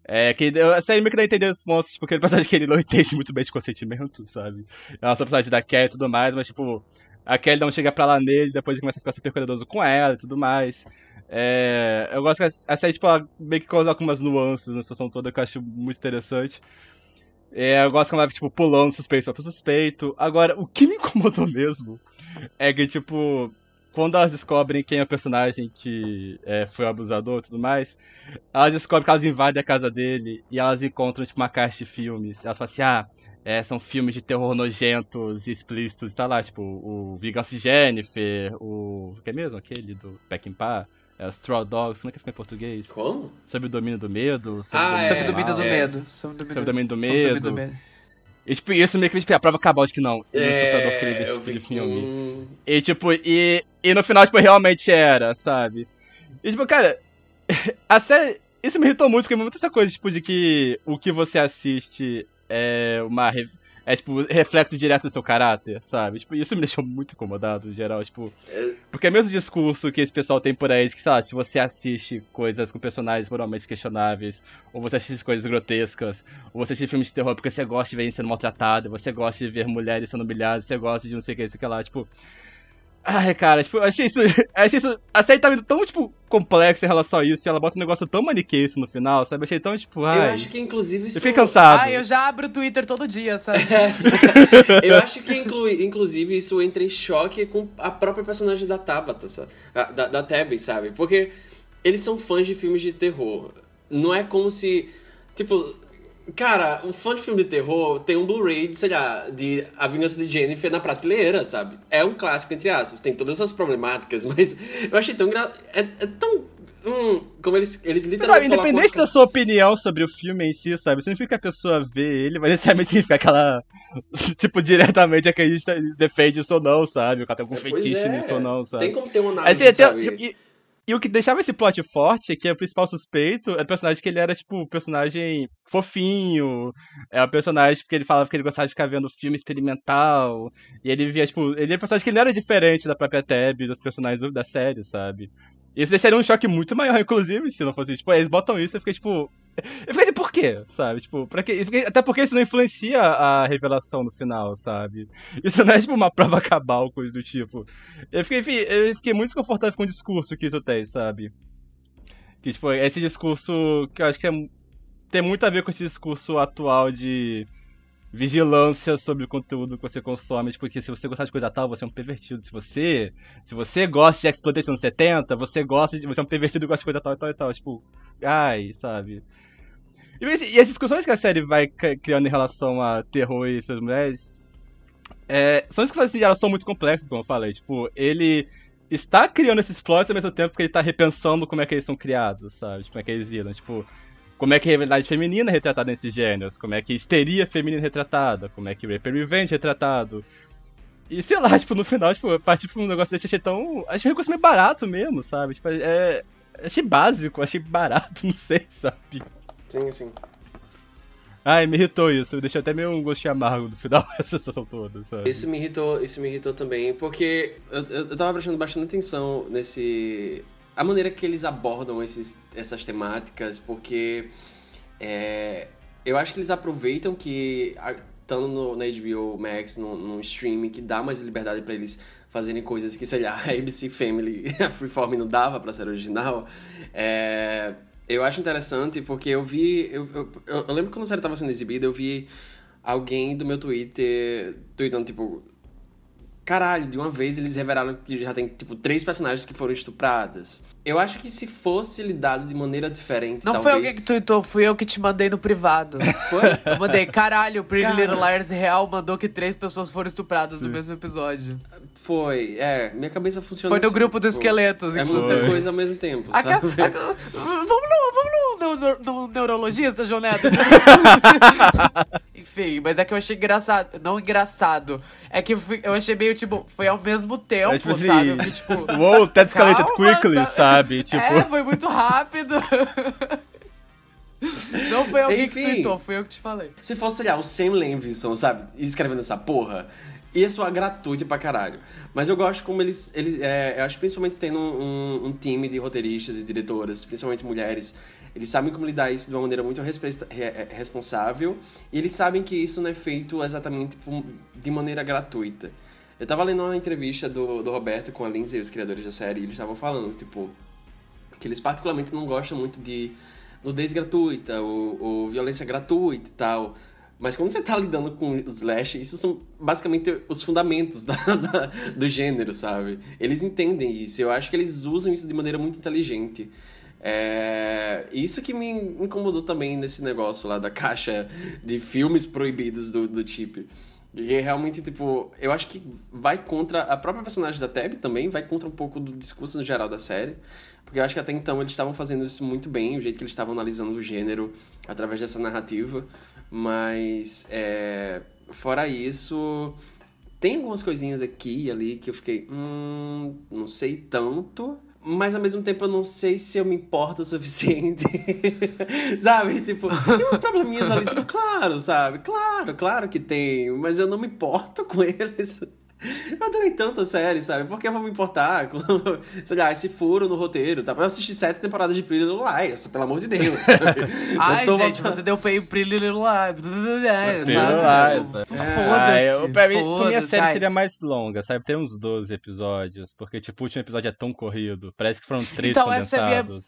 É, que a série meio que dá a entender os pontos, tipo, aquele personagem que ele não entende muito bem de consentimento, sabe? É uma personagem da Kelly e tudo mais, mas, tipo, a Kelly não chega pra lá nele, depois começa a ficar super cuidadoso com ela e tudo mais. É, eu gosto que a, a série, tipo, ela meio que coloca algumas nuances na situação toda que eu acho muito interessante. É, eu gosto que ela vai, tipo, pulando suspeito só pro suspeito. Agora, o que me incomodou mesmo é que, tipo, quando elas descobrem quem é o personagem que é, foi o abusador e tudo mais, elas descobrem que elas invadem a casa dele e elas encontram, tipo, uma caixa de filmes. Elas falam assim, ah, é, são filmes de terror nojentos e explícitos e tá lá, tipo, o Vingança de Jennifer, o... que é mesmo? Aquele do Peckinpah, é, Straw Dogs, como é que fica em português?
Como?
Sob o domínio do medo, sob
Ah,
o
é,
o domínio do
é.
medo. Sob o domínio
do
sob o domínio
medo.
do medo.
E, tipo, isso meio que tipo, a prova cabal de que não. É, porque ele
É, eu vi
filme. E tipo, e, e no final, tipo, realmente era, sabe? E tipo, cara, a série. Isso me irritou muito, porque muito essa coisa, tipo, de que o que você assiste é uma. É, tipo, reflexo direto do seu caráter, sabe? Tipo, isso me deixou muito incomodado, em geral, tipo. Porque é mesmo discurso que esse pessoal tem por aí, de que, lá, se você assiste coisas com personagens moralmente questionáveis, ou você assiste coisas grotescas, ou você assiste filmes de terror porque você gosta de ver ele sendo maltratado, você gosta de ver mulheres sendo humilhadas, você gosta de não sei o que, sei lá, tipo. Ai, cara, tipo, eu achei isso. achei isso. A série tá vindo tão, tipo, complexa em relação a isso, e ela bota um negócio tão maniqueiro no final, sabe? Eu achei tão, tipo, ai.
Eu acho que, inclusive, isso...
Eu fiquei cansado.
Ah, eu já abro o Twitter todo dia, sabe?
É, eu acho que, inclui, inclusive, isso entra em choque com a própria personagem da Tabata, sabe? Da, da Tabby, sabe? Porque eles são fãs de filmes de terror. Não é como se... Tipo, Cara, um fã de filme de terror tem um Blu-ray, sei lá, de A Vingança de Jennifer na prateleira, sabe? É um clássico, entre aspas. Tem todas essas problemáticas, mas eu achei tão engraçado. É, é, tão. Hum, como eles, eles literalmente.
Não, independente da sua opinião sobre o filme em si, sabe? Significa que a pessoa vê ele, mas necessariamente significa que ela, tipo, diretamente acredita, defende isso ou não, sabe? O cara tem algum fetiche
é.
nisso ou não, sabe?
Tem como ter uma análise,
Aí,
sabe?
Tem, e, e o que deixava esse plot forte é que o principal suspeito era o personagem que ele era, tipo, personagem fofinho. É o personagem porque ele falava que ele gostava de ficar vendo filme experimental. E ele via, tipo, ele é um personagem que ele não era diferente da própria Tab, dos personagens da série, sabe? Isso deixaria um choque muito maior, inclusive, se não fosse. Tipo, eles botam isso e fiquei, tipo. Eu fiquei assim, por quê? Sabe? Tipo, pra quê? Até porque isso não influencia a revelação no final, sabe? Isso não é, tipo, uma prova cabal, coisa do tipo. Eu fiquei, enfim, eu fiquei muito desconfortável com o discurso que isso tem, sabe? Que, tipo, esse discurso que eu acho que é, tem muito a ver com esse discurso atual de vigilância sobre o conteúdo que você consome, porque se você gostar de coisa tal, você é um pervertido. Se você, se você gosta de Exploitation 70, você gosta de, você é um pervertido e gosta de coisa tal e tal e tal, tipo, ai, sabe? E, e as discussões que a série vai criando em relação a terror e essas mulheres, é, são discussões que elas são muito complexas, como eu falei, tipo, ele está criando esses plots ao mesmo tempo que ele está repensando como é que eles são criados, sabe? Tipo, como é que eles viram, tipo, como é que a rivalidade feminina é retratada nesses gêneros, como é que histeria feminina é retratada, como é que Rape Revenge é retratado. E sei lá, tipo, no final, tipo, partir pra um negócio desse achei tão. Achei um negócio meio barato mesmo, sabe? Tipo, é. Achei básico, achei barato, não sei, sabe?
Sim, sim.
Ai, me irritou isso, deixou até meio um gostinho amargo no final essa situação toda, sabe?
Isso me irritou, isso me irritou também, porque eu, eu, eu tava prestando bastante atenção nesse a maneira que eles abordam esses, essas temáticas, porque é, eu acho que eles aproveitam que, estando no, na HBO Max, no, no streaming, que dá mais liberdade para eles fazerem coisas que, sei lá, a ABC Family, a Freeform não dava pra ser original. É, eu acho interessante porque eu vi. Eu, eu, eu, lembro quando a série tava sendo exibida, eu vi alguém do meu Twitter tweetando, tipo, Caralho, de uma vez eles revelaram que já tem, tipo, três personagens que foram estupradas. Eu acho que se fosse lidado de maneira diferente,
Não
talvez...
foi alguém que tweetou, fui eu que te mandei no privado.
Foi?
Eu mandei, caralho, o Pretty Little Liars real mandou que três pessoas foram estupradas Sim. no mesmo episódio.
Foi, é, minha cabeça funciona
Foi no
assim,
grupo dos
tipo,
esqueletos,
É
inclusive.
muita coisa ao mesmo tempo,
A,
sabe?
a, a, vamos no, vamos no, no, no neurologista, João Neto? Enfim, mas é que eu achei engraçado. Não engraçado. É que fui, eu achei meio, tipo, foi ao mesmo tempo,
é, tipo
sabe?
Assim,
eu fui, tipo.
Uou, that escalated
calma,
quickly,
sabe?
sabe? Tipo...
É, foi muito rápido. Não foi alguém
Enfim,
que tweetou, foi eu que te falei.
Se fosse, sei lá, o Sam Levinson, sabe? Escrevendo essa porra, ia soar gratuito pra caralho. Mas eu gosto como eles. eles é, eu acho principalmente tendo um, um, um, time de roteiristas e diretoras, principalmente mulheres. Eles sabem como lidar isso de uma maneira muito respeita, responsável. E eles sabem que isso não é feito exatamente de maneira gratuita. Eu tava lendo uma entrevista do, do Roberto com a Lindsay, os criadores da série, e eles estavam falando, tipo, que eles particularmente não gostam muito de nudez gratuita ou, ou violência gratuita e tal. Mas quando você tá lidando com os slash, isso são basicamente os fundamentos da, da, do gênero, sabe? Eles entendem isso. Eu acho que eles usam isso de maneira muito inteligente. É... Isso que me incomodou também nesse negócio lá da caixa de filmes proibidos do, do Chip. E realmente, tipo, eu acho que vai contra a própria personagem da Tab também, vai contra um pouco do discurso no geral da série. Porque eu acho que até então eles estavam fazendo isso muito bem, o jeito que eles estavam analisando o gênero através dessa narrativa. Mas, é, fora isso, tem algumas coisinhas aqui e ali que eu fiquei, hum, não sei tanto. Mas ao mesmo tempo eu não sei se eu me importo o suficiente. sabe? Tipo, tem uns probleminhas ali, tipo, claro, sabe? Claro, claro que tem, mas eu não me importo com eles. Eu adorei tanto a série, sabe? Por que eu vou me importar com, sei lá, esse furo no roteiro, tá? Eu assisti sete temporadas de Pretty Little Liars, pelo amor de Deus, sabe?
Ai, gente, você deu play Pretty Little
Pretty
sabe?
Lies,
Tipo,
é.
Foda-se.
pra mim, pra mim a
foda-se,
série
ai.
seria mais longa, sabe? Tem uns 12 episódios, porque, tipo, o último episódio é tão corrido. Parece que foram três
Então, essa é minha-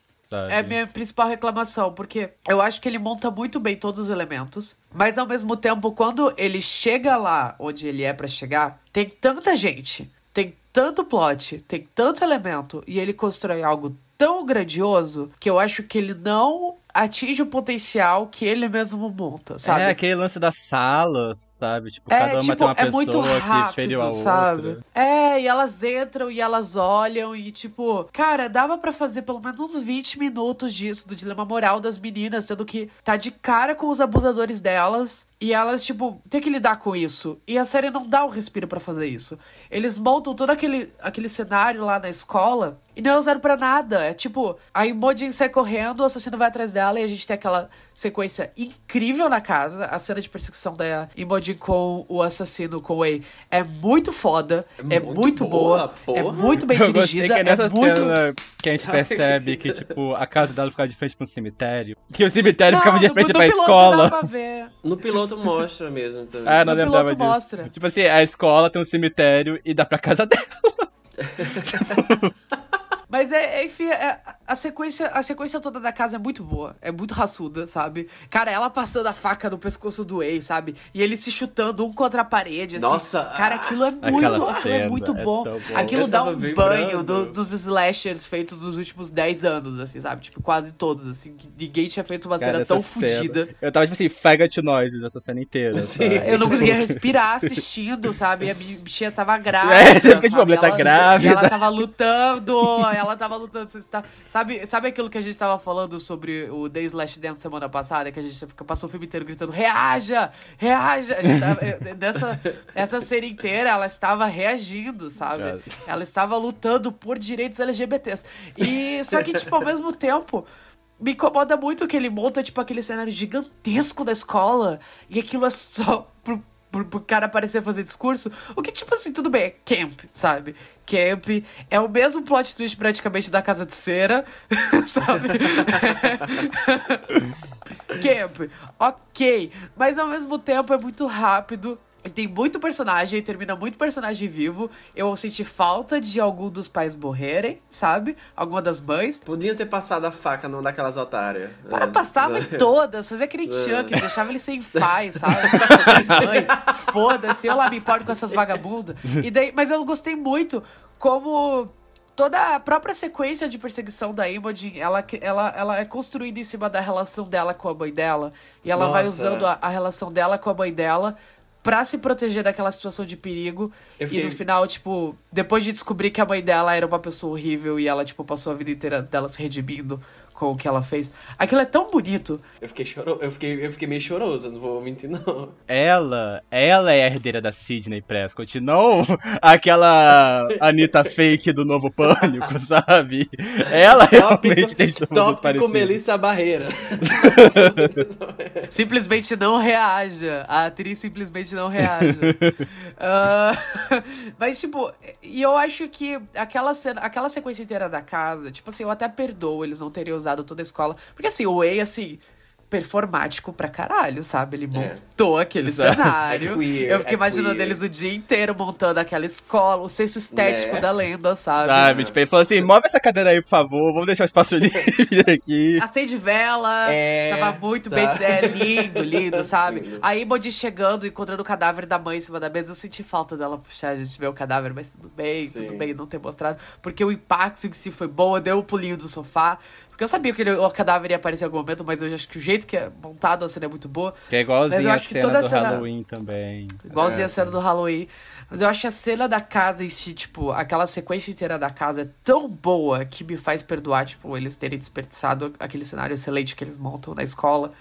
É a minha principal reclamação, porque eu acho que ele monta muito bem todos os elementos, mas ao mesmo tempo, quando ele chega lá onde ele é pra chegar, tem tanta gente, tem tanto plot, tem tanto elemento, e ele constrói algo tão grandioso que eu acho que ele não atinge o potencial que ele mesmo monta, sabe?
É aquele lance das salas, sabe? Tipo,
É,
cada uma
tipo,
tem uma
é
pessoa
muito
que feriu a
rápido, sabe?
outra.
É, e elas entram e elas olham e, tipo, cara, dava pra fazer pelo menos uns 20 minutos disso, do dilema moral das meninas, tendo que tá de cara com os abusadores delas. E elas, tipo, tem que lidar com isso. E a série não dá um respiro pra fazer isso. Eles montam todo aquele, aquele cenário lá na escola e não é usado pra nada. É tipo, a Imogen sai correndo, o assassino vai atrás dela e a gente tem aquela sequência incrível na casa. A cena de perseguição da Imogen com o assassino, Wei, é muito foda. É,
muito
muito, boa.
boa,
É muito bem
Eu
dirigida.
que é nessa
é muito.
cena que a gente percebe que, tipo, a casa dela ficava de frente pra um cemitério. Que o cemitério
Não,
ficava de
no-
frente
no
pra
piloto
escola.
No piloto mostra mesmo também.
Ah, não
No
lembrava
piloto
disso.
mostra.
Tipo assim, a escola tem um cemitério e dá pra casa dela.
Mas é, é, enfim, é- a, sequência, a sequência toda da casa é muito boa. É muito raçuda, sabe? Cara, ela passando a faca no pescoço do Ei, sabe? E ele se chutando um contra a parede, assim.
Nossa,
Cara, aquilo é muito, é
cena
muito
é
bom.
tão bom.
Aquilo dá um banho do- dos slashers feitos nos últimos 10 anos, assim, sabe? Tipo, quase todos, assim. Ninguém tinha feito uma
Cara,
cena tão
cena-
fodida.
Eu tava, tipo assim, faggot noises essa cena inteira.
Sim.
sabe?
Eu não
Tipo,
conseguia respirar assistindo, sabe? E a bi- bichinha tava grávida.
É, fica tipo,
sabe?
a mulher tá
Ela-
grávida.
E ela tava lutando, ela tava lutando. Você tá, sabe, sabe aquilo que a gente tava falando sobre o The Slash Dance semana passada? Que a gente passou o filme inteiro gritando: reaja! Reaja! A gente tava, eh, dessa, essa série inteira, ela estava reagindo, sabe?
Cara.
Ela estava lutando por direitos LGBTs. E só que, tipo, ao mesmo tempo. Me incomoda muito que ele monta, tipo, aquele cenário gigantesco da escola e aquilo é só pro, pro, pro cara aparecer fazer discurso. O que, tipo assim, tudo bem, é camp, sabe? Camp é o mesmo plot twist praticamente da Casa de Cera, sabe? camp, ok. Mas ao mesmo tempo é muito rápido. Tem muito personagem, termina muito personagem vivo. Eu senti falta de algum dos pais morrerem, sabe? Alguma das mães.
Podia ter passado a faca numa daquelas otárias.
Pô,
É,
passava em
sabe?
todas, fazia
É.
aquele Chuck, deixava ele sem pai, sabe? Sem mãe. Foda-se, eu lá me importo com essas vagabundas. E daí, mas eu gostei muito como toda a própria sequência de perseguição da Imogen, ela, ela, ela é construída em cima da relação dela com a mãe dela. E ela vai
Nossa.
usando a, a relação dela com a mãe dela pra se proteger daquela situação de perigo.
Eu
E
fiquei-
no final, tipo, depois de descobrir que a mãe dela era uma pessoa horrível e ela, tipo, passou a vida inteira dela se redimindo com o que ela fez. Aquilo é tão bonito.
Eu fiquei, choro... eu, fiquei, eu fiquei meio choroso, não vou mentir, não.
Ela, ela é a herdeira da Sidney Prescott, não aquela Anitta fake do novo Pânico, sabe? Ela realmente tem tudo
tópico
parecido.
Melissa Barreira.
Simplesmente não reaja. A atriz simplesmente não reaja. Ah, mas, tipo, e eu acho que aquela, cena, aquela sequência inteira da casa, tipo assim, eu até perdoo eles não terem usado toda a escola. Porque assim, o Way, assim. Performático pra caralho, sabe? Ele montou aquele
Exato.
cenário.
É queer,
eu fiquei
é
imaginando
queer.
eles o dia inteiro montando aquela escola, o senso estético
Né?
da lenda, sabe?
Sabe? Tipo, ele falou assim: move essa cadeira aí, por favor, vamos deixar o espaço livre aqui.
Acende vela,
É,
tava muito
sabe?
bem, é lindo, lindo, sabe?
Lindo.
Aí Imogen chegando, encontrando o cadáver da mãe em cima da mesa, eu senti falta dela puxar a gente ver o cadáver, mas tudo bem,
Sim.
tudo bem não ter mostrado, porque o impacto em si foi bom, eu dei um pulinho do sofá, porque eu sabia que ele- o cadáver ia aparecer em algum momento, mas eu acho que o jeito que é montado a cena é muito boa.
Que é
Mas eu
igualzinho
acho que toda a
do
cena-
Halloween também.
Igualzinho
É.
a cena do Halloween. Mas eu acho que a cena da casa em si, tipo, aquela sequência inteira da casa é tão boa que me faz perdoar, tipo, eles terem desperdiçado aquele cenário excelente que eles montam na escola.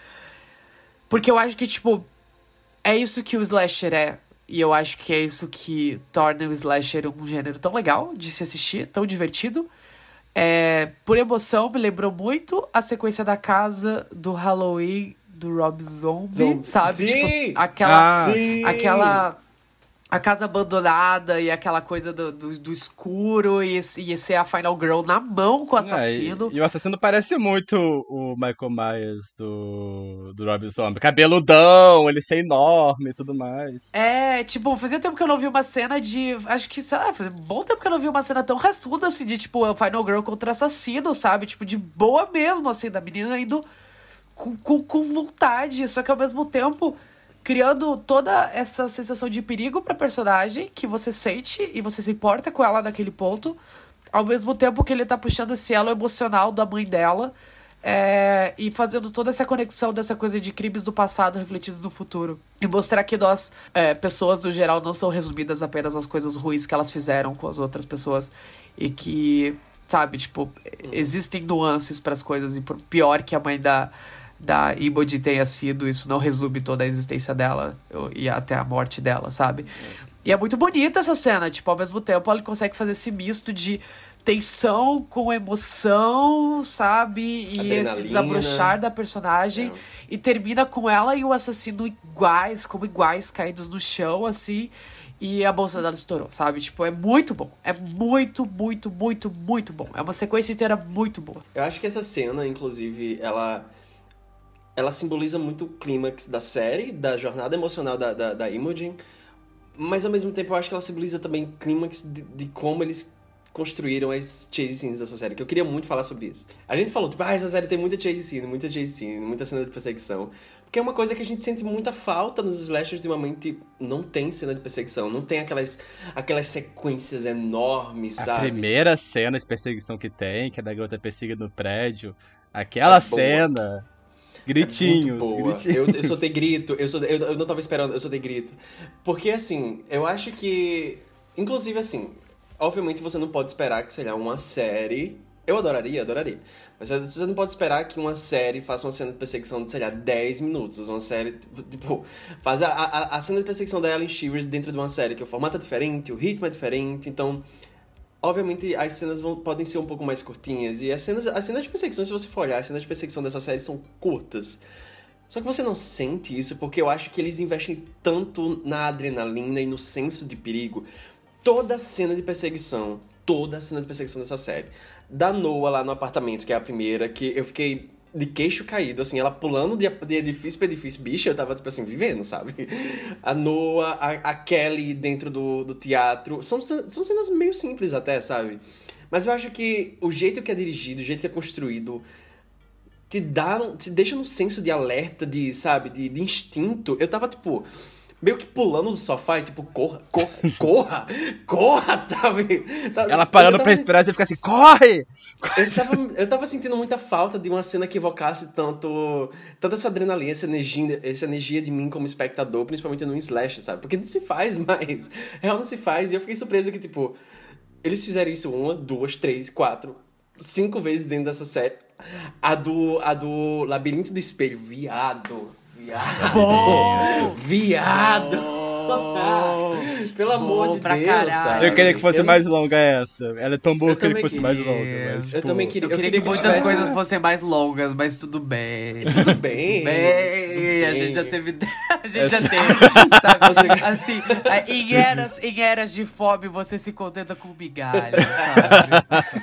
Porque eu acho que, tipo, é isso que o slasher é. E eu acho que é isso que torna o slasher um gênero tão legal de se assistir, tão divertido. É, por emoção, me lembrou muito a sequência da casa do Halloween do Rob Zombie,
Zombie.
sabe?
Sim!
Tipo, aquela,
Ah.
Sim!
aquela a casa abandonada e aquela coisa do, do, do escuro e, e ser a Final Girl na mão com o assassino.
É, e, e, o assassino parece muito o Michael Myers do, do Rob Zombie. Cabeludão, ele ser enorme e tudo mais.
É, tipo, fazia tempo que eu não vi uma cena de. Acho que, sei lá, fazia bom tempo que eu não vi uma cena tão raçuda assim, de tipo, Final Girl contra assassino, sabe? Tipo, de boa mesmo, assim, da menina indo com, com, com vontade. Só que ao mesmo tempo criando toda essa sensação de perigo pra personagem que você sente e você se importa com ela naquele ponto, ao mesmo tempo que ele tá puxando esse elo emocional da mãe dela é, e fazendo toda essa conexão dessa coisa de crimes do passado refletidos no futuro. E mostrar que nós, é, pessoas no geral, não são resumidas apenas nas coisas ruins que elas fizeram com as outras pessoas e que, sabe, tipo, existem nuances para as coisas e por pior que a mãe da da Ibodi tenha sido, isso não resume toda a existência dela e até a morte dela, sabe? E é muito bonita essa cena, tipo, ao mesmo tempo ela consegue fazer esse misto de tensão com emoção, sabe? E Adrenalina. esse desabrochar da personagem. É. E termina com ela e o assassino iguais, como iguais, caídos no chão, assim. E a bolsa dela estourou, sabe? Tipo, é muito bom. É muito, muito, muito, muito bom. É uma sequência inteira muito boa.
Eu acho que essa cena, inclusive, ela ela simboliza muito o clímax da série, da jornada emocional da, da, da Imogen, mas ao mesmo tempo eu acho que ela simboliza também o clímax de, de, como eles construíram as chase scenes dessa série, que eu queria muito falar sobre isso. A gente falou, tipo, ah, essa série tem muita chase scene, muita chase scene, muita cena de perseguição, porque é uma coisa que a gente sente muita falta nos slashers de uma mãe, tipo, não tem cena de perseguição, não tem aquelas, aquelas sequências enormes,
a
sabe?
A primeira cena de perseguição que tem, que é da garota perseguida no prédio, aquela é cena... Gritinhos.
É gritinhos. Eu, eu soltei grito, eu, soltei, eu, eu não tava esperando, eu soltei grito. Porque assim, eu acho que. Inclusive assim, obviamente você não pode esperar que, sei lá, uma série. Eu adoraria, adoraria. Mas você não pode esperar que uma série faça uma cena de perseguição de, sei lá, 10 minutos. Uma série, tipo, faz a, a, a cena de perseguição da Ellen Shivers dentro de uma série, que o formato é diferente, o ritmo é diferente, então Obviamente, as cenas vão, podem ser um pouco mais curtinhas. E as cenas, as cenas de perseguição, se você for olhar, as cenas de perseguição dessa série são curtas. Só que você não sente isso porque eu acho que eles investem tanto na adrenalina e no senso de perigo. Toda cena de perseguição, toda cena de perseguição dessa série. Da Noah lá no apartamento, que é a primeira, que eu fiquei de queixo caído, assim, ela pulando de, edifício pra edifício, bicha, eu tava, tipo assim, vivendo, sabe? A Noah, a, a Kelly dentro do, do teatro. São, são cenas meio simples até, sabe? Mas eu acho que o jeito que é dirigido, o jeito que é construído, te dá, te deixa num senso de alerta, de, sabe, de, de instinto. Eu tava, tipo, meio que pulando do sofá e tipo, corra, corra, corra, corra, sabe?
Ela parando pra esperar e você fica assim, corre!
Eu tava, eu tava sentindo muita falta de uma cena que evocasse tanto, tanto essa adrenalina, essa energia, essa energia de mim como espectador, principalmente no slash, sabe? Porque não se faz mais. Real não se faz. E eu fiquei surpreso que, tipo, eles fizeram isso uma, duas, três, quatro, cinco vezes dentro dessa série. A do, a do Labirinto do Espelho, viado Viado! Bom! Viado! Bom. Pelo amor Bom de Deus,
sabe? Eu queria que fosse eu... mais longa essa. Ela é tão boa que eu queria que fosse queria. mais longa. Mas,
tipo... Eu também queria.
Eu queria, eu queria que, que, muitas tivesse... coisas fossem mais longas, mas tudo bem.
Tudo bem.
tudo bem. A gente já teve. A gente já teve. Sabe? Assim, em eras, em eras de fome, você se contenta com migalha, sabe?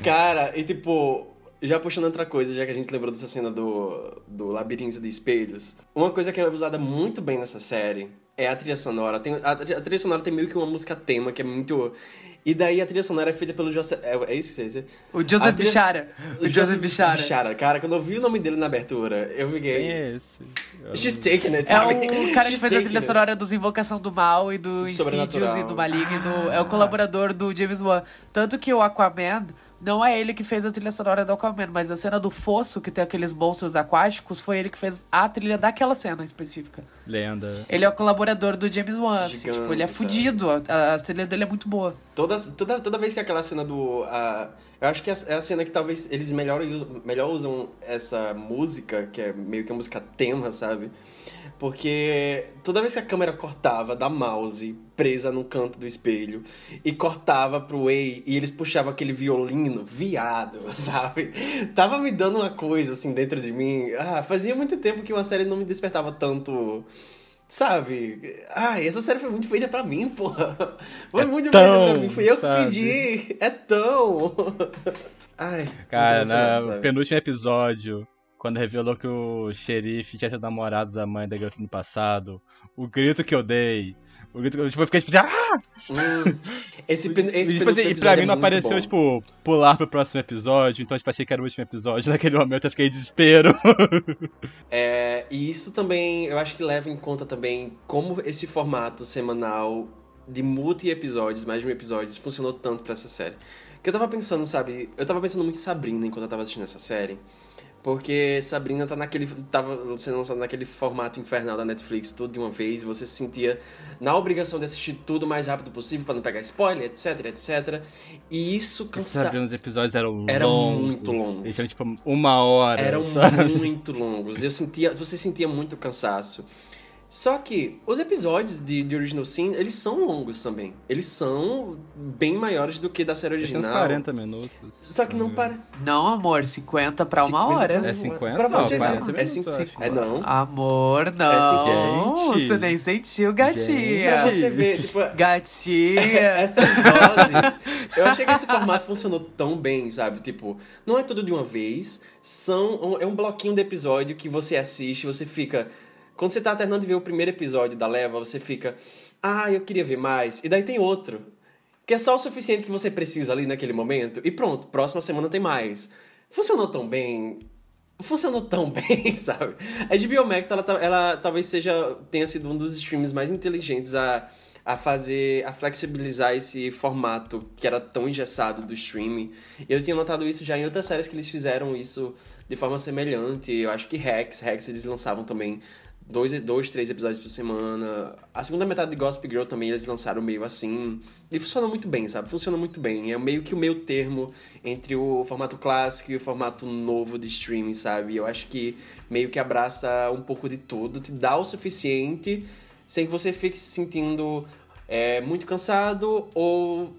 Cara, e tipo já puxando outra coisa, já que a gente lembrou dessa cena do, do labirinto de espelhos, uma coisa que é usada muito bem nessa série é a trilha sonora. Tem, a, a trilha sonora tem meio que uma música tema que é muito. E daí a trilha sonora é feita pelo Joseph. É, é isso que você
O Joseph trilha... Bichara.
O, o Joseph Bichara. Bichara. Cara, quando eu vi o nome dele na abertura, eu fiquei. Quem é esse? She's taking it,
sabe? É o cara que fez a trilha sonora dos Invocação do Mal e do Insidious e do Maligno. Ah. É o colaborador do James Wan. Tanto que o Aquaman não é ele que fez a trilha sonora do Aquaman, mas a cena do fosso, que tem aqueles monstros aquáticos, foi ele que fez a trilha daquela cena específica.
Lenda.
Ele é o colaborador do James Wan. Assim, tipo, ele é fudido. A, a trilha dele é muito boa.
Toda, toda, toda vez que aquela cena do. Uh, eu acho que é, é a cena que talvez eles melhor, melhor usam essa música, que é meio que a música tema, sabe? Porque toda vez que a câmera cortava da mouse presa no canto do espelho e cortava pro Way e eles puxavam aquele violino, viado, sabe? Tava me dando uma coisa assim dentro de mim. Ah, fazia muito tempo que uma série não me despertava tanto Sabe? Ai, essa série foi muito feita pra mim, porra. Foi
É
muito
tão,
feita pra mim. Fui eu que
sabe?
pedi. É tão. Ai.
Cara,
muito emocionante,
no penúltimo episódio, quando revelou que o xerife tinha sido namorado da mãe da garota no passado, o grito que eu dei. Tipo, eu fiquei tipo assim, ah!
Hum. Esse, esse
E, tipo assim, e pra mim não
é muito
apareceu,
bom.
tipo, pular pro próximo episódio, então tipo, achei que era o último episódio. Naquele momento eu fiquei em desespero.
É, e isso também, eu acho que leva em conta também como esse formato semanal de multi-episódios, mais de um episódio, funcionou tanto pra essa série. Que eu tava pensando, sabe? Eu tava pensando muito em Sabrina enquanto eu tava assistindo essa série. Porque Sabrina tá naquele. tava sendo lançada naquele formato infernal da Netflix tudo de uma vez, e você se sentia na obrigação de assistir tudo o mais rápido possível pra não pegar spoiler, etc, etc. E isso cansa...
Sabe, os episódios eram
Eram
longos.
muito longos.
Eles tinham, tipo, uma hora.
eram
sabe?
muito longos. Eu sentia, você sentia muito cansaço. Só que os episódios de, de Original Sin, eles são longos também. Eles são bem maiores do que da série
uns
original.
40 minutos.
Só que não para.
Não, amor, 50 pra uma
50
hora.
É 50?
Pra você,
não,
não.
40
É,
minutos,
cinco-
eu acho.
é não.
Amor, não.
Gente.
Você nem sentiu,
Pra
gatinha.
você ver, tipo,
Gatinha.
essas doses. Eu achei que esse formato funcionou tão bem, sabe? Tipo, não é tudo de uma vez. São, é um bloquinho de episódio que você assiste, você fica. Quando você tá terminando de ver o primeiro episódio da leva, você fica. Ah, eu queria ver mais. E daí tem outro. Que é só o suficiente que você precisa ali naquele momento. E pronto, próxima semana tem mais. Funcionou tão bem. Funcionou tão bem, sabe? A HBO Max, ela, tá- ela talvez seja tenha sido um dos streams mais inteligentes a, a fazer, a flexibilizar esse formato que era tão engessado do streaming. Eu tinha notado isso já em outras séries que eles fizeram isso de forma semelhante. Eu acho que Rex, Rex eles lançavam também dois, dois, três episódios por semana. A segunda metade de Gossip Girl também eles lançaram meio assim. E funciona muito bem, sabe? Funciona muito bem. É meio que o meio termo entre o formato clássico e o formato novo de streaming, sabe? Eu acho que meio que abraça um pouco de tudo, te dá o suficiente sem que você fique se sentindo é, muito cansado ou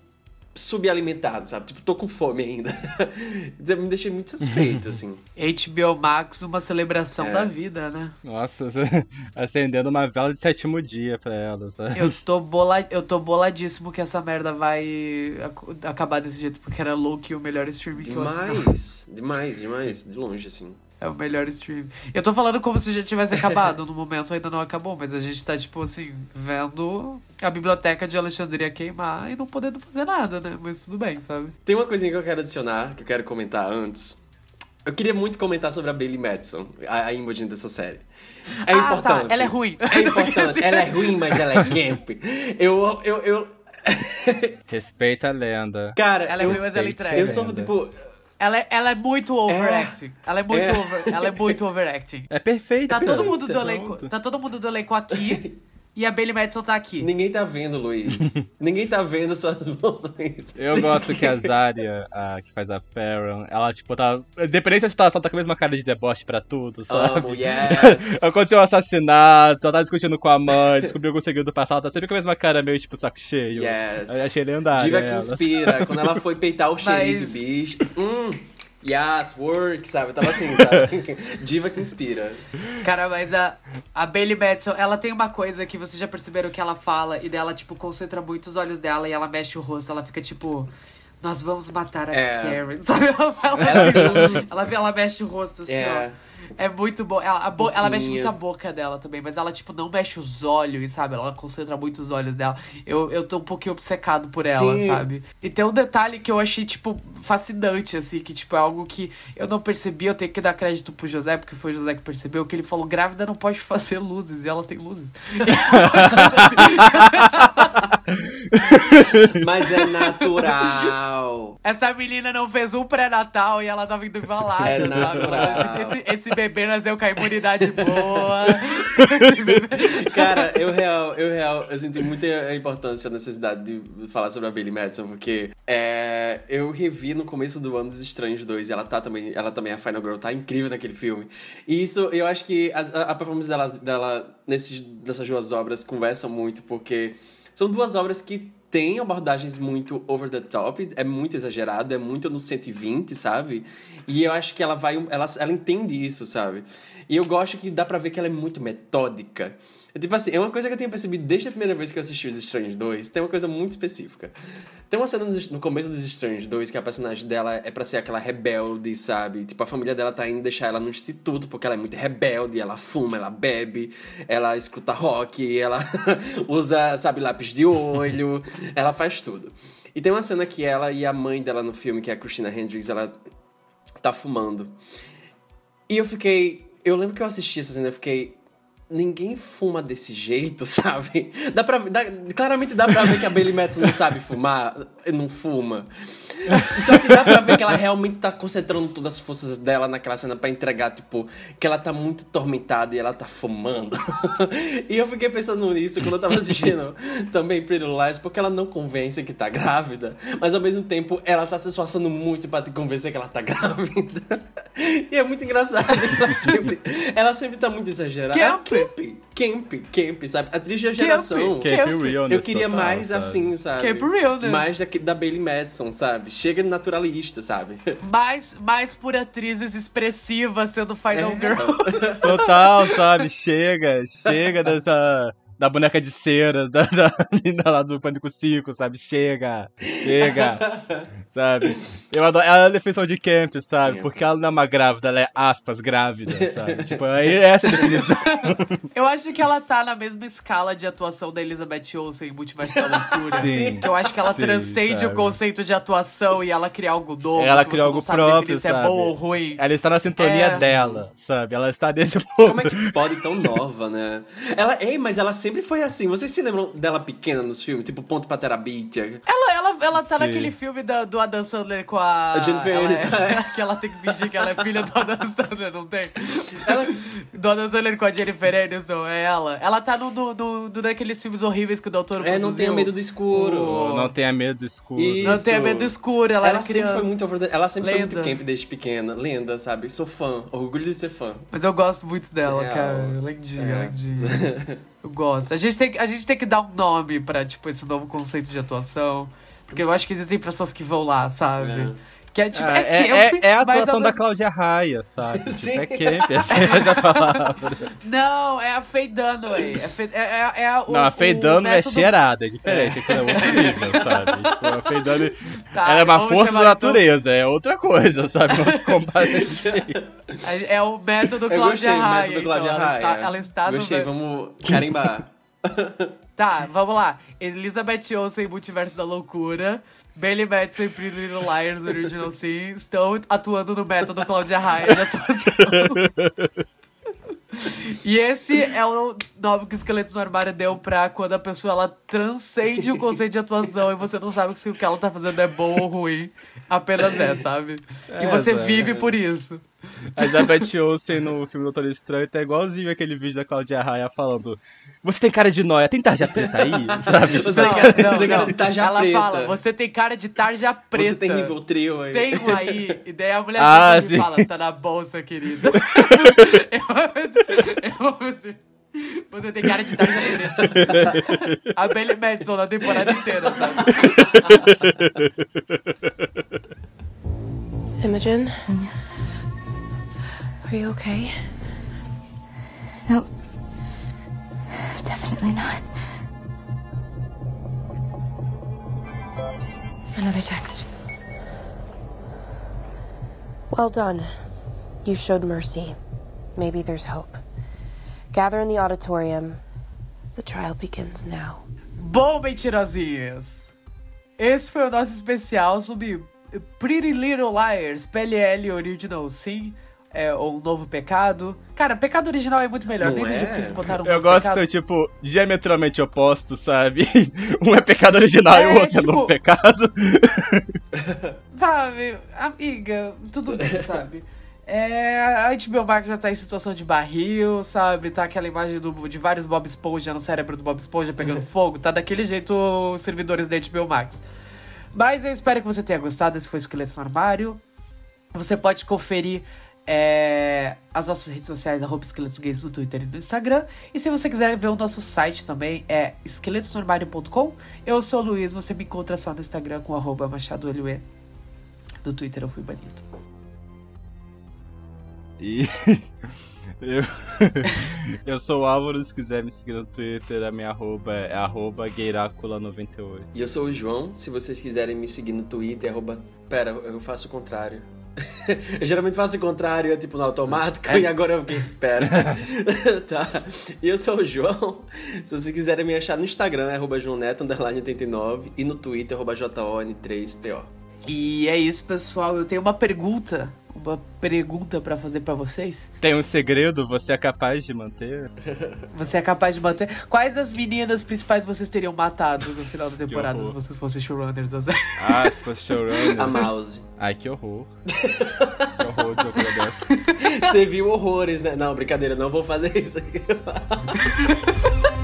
subalimentado, sabe? Tipo, tô com fome ainda. Me deixei muito satisfeito, assim.
HBO Max, uma celebração
É.
da vida, né?
Nossa, acendendo uma vela de sétimo dia pra ela, sabe?
Eu tô, bola... eu tô boladíssimo que essa merda vai ac- acabar desse jeito, porque era Loki o melhor streaming que eu.
Demais, demais, demais. De longe, assim.
É o melhor stream. Eu tô falando como se já tivesse acabado. No momento ainda não acabou, mas a gente tá, tipo assim, vendo a biblioteca de Alexandria queimar e não podendo fazer nada, né? Mas tudo bem, sabe?
Tem uma coisinha que eu quero adicionar, que eu quero comentar antes. Eu queria muito comentar sobre a Bailey Madison, a, a Imogen dessa série. É
Ah,
importante.
tá, ela é ruim.
É importante. ela é ruim, mas ela é camp. Eu, eu, eu...
Respeita a lenda.
Cara,
Ela é ruim, mas ela entrega.
eu sou, tipo...
Ela é, ela é muito overacting. Ela é muito
É.
over, ela é muito overacting.
É perfeito.
Tá todo mundo do
pronto.
elenco, tá todo mundo do elenco aqui e a Bailey Madison tá aqui.
Ninguém tá vendo, Luiz. Ninguém tá vendo suas mãos, Luiz.
Eu gosto que a Zarya, a que faz a Farron, ela, tipo, tá. Independente da situação, tá com a mesma cara de deboche pra tudo, sabe?
Amo, yes.
Aconteceu um assassinato, ela tá discutindo com a mãe, descobriu algum segredo do passado, tá sempre com a mesma cara meio tipo saco cheio.
Yes.
Eu achei lendário.
Diva que
ela.
inspira. Quando ela foi peitar o
Mas-
xerife, bicho. Hum. Yes, work, sabe? Eu tava assim, sabe? Diva que inspira.
Cara, mas a, a Bailey Madison, ela tem uma coisa que vocês já perceberam que ela fala e dela, tipo, concentra muito os olhos dela e ela mexe o rosto, ela fica tipo. Nós vamos matar a
É.
Karen, sabe? Ela, ela, ela, ela mexe o rosto assim,
É.
ó. É muito bom. Ela, bo- ela mexe muito a boca dela também, mas ela, tipo, não mexe os olhos, sabe? Ela concentra muito os olhos dela. Eu, eu tô um pouquinho obcecado por ela,
Sim.
sabe? E tem um detalhe que eu achei, tipo, fascinante, assim, que, tipo, é algo que eu não percebi. Eu tenho que dar crédito pro José, porque foi o José que percebeu, que ele falou: grávida não pode fazer luzes, e ela tem luzes.
Mas é natural.
Essa menina não fez um pré-natal e ela tava indo embalada,
É
sabe? Esse, esse bebê nasceu com a imunidade boa.
Cara, eu real, eu real, eu senti muita importância, a necessidade de falar sobre a Bailey Madison, porque é, eu revi no começo do ano dos Estranhos 2 e ela tá também, ela também, a Final Girl, tá incrível naquele filme. E isso, eu acho que a, a- a performance dela, dela nesses, nessas duas obras conversam muito, porque são duas obras que tem abordagens muito over the top, é muito exagerado, é muito no 120, sabe? E eu acho que ela vai. Ela, ela entende isso, sabe? E eu gosto que dá pra ver que ela é muito metódica. É tipo assim, é uma coisa que eu tenho percebido desde a primeira vez que eu assisti Os Estranhos 2, tem uma coisa muito específica. Tem uma cena no começo dos Estranhos 2 que a personagem dela é pra ser aquela rebelde, sabe? Tipo, a família dela tá indo deixar ela no instituto porque ela é muito rebelde, ela fuma, ela bebe, ela escuta rock, ela usa, sabe, lápis de olho, ela faz tudo. E tem uma cena que ela e a mãe dela no filme, que é a Christina Hendricks, ela tá fumando. E eu fiquei. Eu lembro que eu assisti essa cena, eu fiquei ninguém fuma desse jeito, sabe? Dá pra, dá, claramente dá pra ver que a Bailey Metz não sabe fumar, não fuma. Só que dá pra ver que ela realmente tá concentrando todas as forças dela naquela cena pra entregar, tipo, que ela tá muito tormentada e ela tá fumando. e eu fiquei pensando nisso quando eu tava assistindo também Pretty Lies, porque ela não convence que tá grávida, mas ao mesmo tempo ela tá se esforçando muito pra te convencer que ela tá grávida. e é muito engraçado que ela sempre, ela sempre tá muito exagerada. Camp, camp, camp, sabe? Atriz da geração.
Camp, camp realness,
Eu queria
total,
mais
sabe?
assim, sabe?
Camp realness.
Mais da, da Bailey Madison, sabe? Chega de naturalista, sabe?
Mais, mais por atrizes expressivas sendo Final
É.
Girl.
Total, sabe? Chega, chega dessa. Da boneca de cera, da, da menina lá do Pânico 5, sabe? Chega, chega, sabe? Eu adoro. Ela é a definição de camp, sabe? Porque ela não é uma grávida, ela é aspas grávida, sabe? tipo, aí essa é a definição.
Eu acho que ela tá na mesma escala de atuação da Elizabeth Olsen em Multiverso da Loucura.
Sim.
Que eu acho que ela
Sim,
transcende
sabe?
o conceito de atuação e ela cria algo novo.
Ela cria
você
algo
não sabe
próprio,
definir se
sabe?
é bom ou ruim.
Ela está na sintonia
É.
dela, sabe? Ela está nesse ponto.
Como é que pode tão nova, né? Ela, ei, mas ela sempre foi assim. Vocês se lembram dela pequena nos filmes? Tipo, Ponto pra Terabithia?
Ela, ela, ela tá
Sim.
naquele filme da- do Adam Sandler com a.
A Jennifer
ela
Aniston,
é-
é.
Que ela tem que fingir que ela é filha do Adam Sandler, não tem? Do Adam Sandler com a Jennifer Aniston, é ela. Ela tá no, no, no, no daqueles filmes horríveis que o doutor
É, não tenha medo do escuro.
O-
Não tenha medo do escuro.
Isso.
Não tenha medo do escuro, ela,
Ela sempre
criança.
foi muito over the- Ela sempre
Lenda.
foi muito camp desde pequena. Lenda, sabe? Sou fã. Orgulho de ser fã.
Mas eu gosto muito dela,
Real.
cara. Lindinha,
É.
lindinha. Gosto. A gente, tem, a gente tem que dar um nome pra, tipo, esse novo conceito de atuação. Porque eu acho que existem pessoas que vão lá, sabe?
É.
Que é tipo.
Ah,
é,
é,
camp,
é, é a atuação da
mesmo-
Cláudia Raia, sabe?
Sim.
Tipo, é camp, essa é a palavra.
Não, é a Faye Dunaway. É, é, é, é a- o,
Não, a Faye Dunaway é
método-
cheirada, é diferente, é outro nível, sabe? Tipo, a Faye Dunaway,
Tá,
ela é uma
vamos
força da
então-
natureza, é outra coisa, sabe? Jeito.
É o método Cláudia
gostei,
Raia.
método Cláudia
então, ela
Raia.
está, ela está no
Gostei,
mé-
vamos carimbar.
Tá, vamos lá. Elizabeth Olsen, Multiverso da Loucura. Bailey Madison e Pretty Little Liars, Original Sin, estão atuando no método Cláudia Raia de atuação. E esse é o nome que o Esqueleto no Armário deu pra quando a pessoa ela transcende o conceito de atuação e você não sabe se o que ela tá fazendo é bom ou ruim. Apenas é, sabe? e
É,
você
sabe?
vive por isso.
A Elizabeth Olsen no filme Doutor Estranho tá igualzinho aquele vídeo da Cláudia Raia falando Você tem cara de nóia, tem tarja preta aí? Sabe?
Você
Não,
tem cara,
não,
você tem cara
não.
de tarja
Ela
preta.
fala, você tem cara de tarja preta.
Você tem nível trio aí.
Tem um aí. E daí a mulher
Ah,
sempre
sim.
fala, tá na bolsa, eu, eu, assim, você tem cara de tarja preta. A Bailey Madison na temporada inteira, sabe?
Imogen? Are you okay?
No. Definitely not. Another text.
Well done. You showed mercy. Maybe there's hope. Gather in the auditorium. The trial begins now.
Bom, mentirosinhas. Esse foi o nosso especial sobre Pretty Little Liars, PLL Original Sim. É, ou um novo pecado. Cara, pecado original é muito melhor.
Não
Nem
é?
porque eles botaram um
Eu
novo
gosto que
pecado.
são, tipo, diametralmente opostos, sabe? Um é pecado original e
É,
o outro é
tipo-
novo pecado.
Sabe, amiga, tudo bem, sabe? É, a HBO Max já tá em situação de barril, sabe? Tá aquela imagem do- de vários Bob Esponja no cérebro do Bob Esponja pegando fogo. Tá daquele jeito os servidores da HBO Max. Mas eu espero que você tenha gostado. Esse foi o Esqueleto no Armário. Você pode conferir É, as nossas redes sociais, arroba esqueletos gays no Twitter e no Instagram. E se você quiser ver o nosso site também, é esqueletosnormário.com. Eu sou o Luiz, você me encontra só no Instagram com arroba Machado LUE. No Twitter eu fui banido.
E eu, eu sou o Álvaro, se quiser me seguir no Twitter, a minha arroba é arroba gueiracula98.
E eu sou o João, se vocês quiserem me seguir no Twitter, arroba... Pera, eu faço o contrário. eu geralmente faço o contrário, é tipo no automático, é. e agora eu fiquei, pera. tá. E eu sou o João. Se vocês quiserem me achar no Instagram, é arroba joãoneto89 e no Twitter, arroba JON3TO.
E é isso, pessoal. Eu tenho uma pergunta uma pergunta para fazer para vocês.
Tem um segredo? Você é capaz de manter?
Você é capaz de manter? Quais das meninas principais vocês teriam matado no final da temporada se vocês fossem showrunners da série?
Ah, se fosse showrunner.
A Mouse.
Ai, que horror. que horror de dessa.
Você viu horrores, né? Não, brincadeira, não vou fazer isso aqui.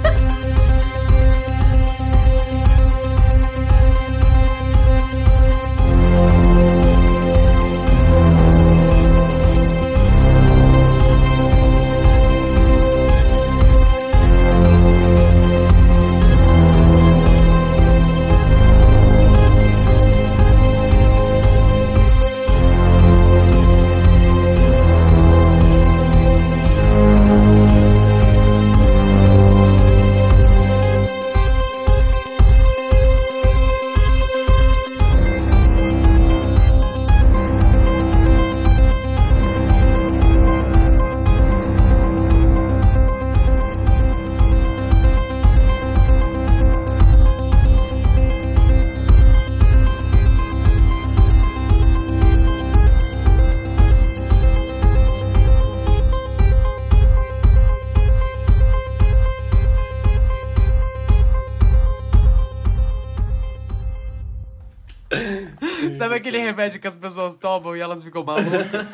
remédio que as pessoas tomam e elas ficam malucas?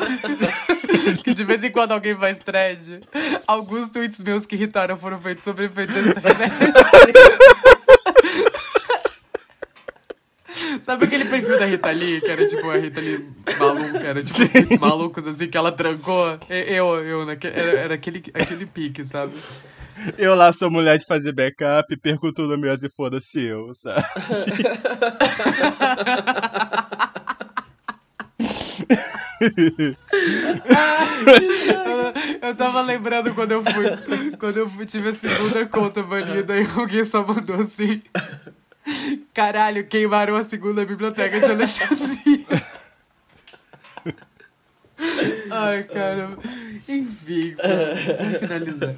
que de vez em quando alguém faz thread. Alguns tweets meus que irritaram foram feitos sobre efeito desse remédio. Sabe aquele perfil da Rita Lee, que era tipo a Rita Lee maluca, era tipo os tweets malucos assim que ela trancou? Eu, eu, era, era aquele, aquele pique, sabe?
Eu lá sou mulher de fazer backup, pergunto o nome e foda-se eu, sabe?
eu, eu tava lembrando quando eu fui. Quando eu tive a segunda conta banida e alguém só mandou assim. Caralho, queimaram a segunda biblioteca de Alexandria. Ai, cara. Enfim, vamos finalizar.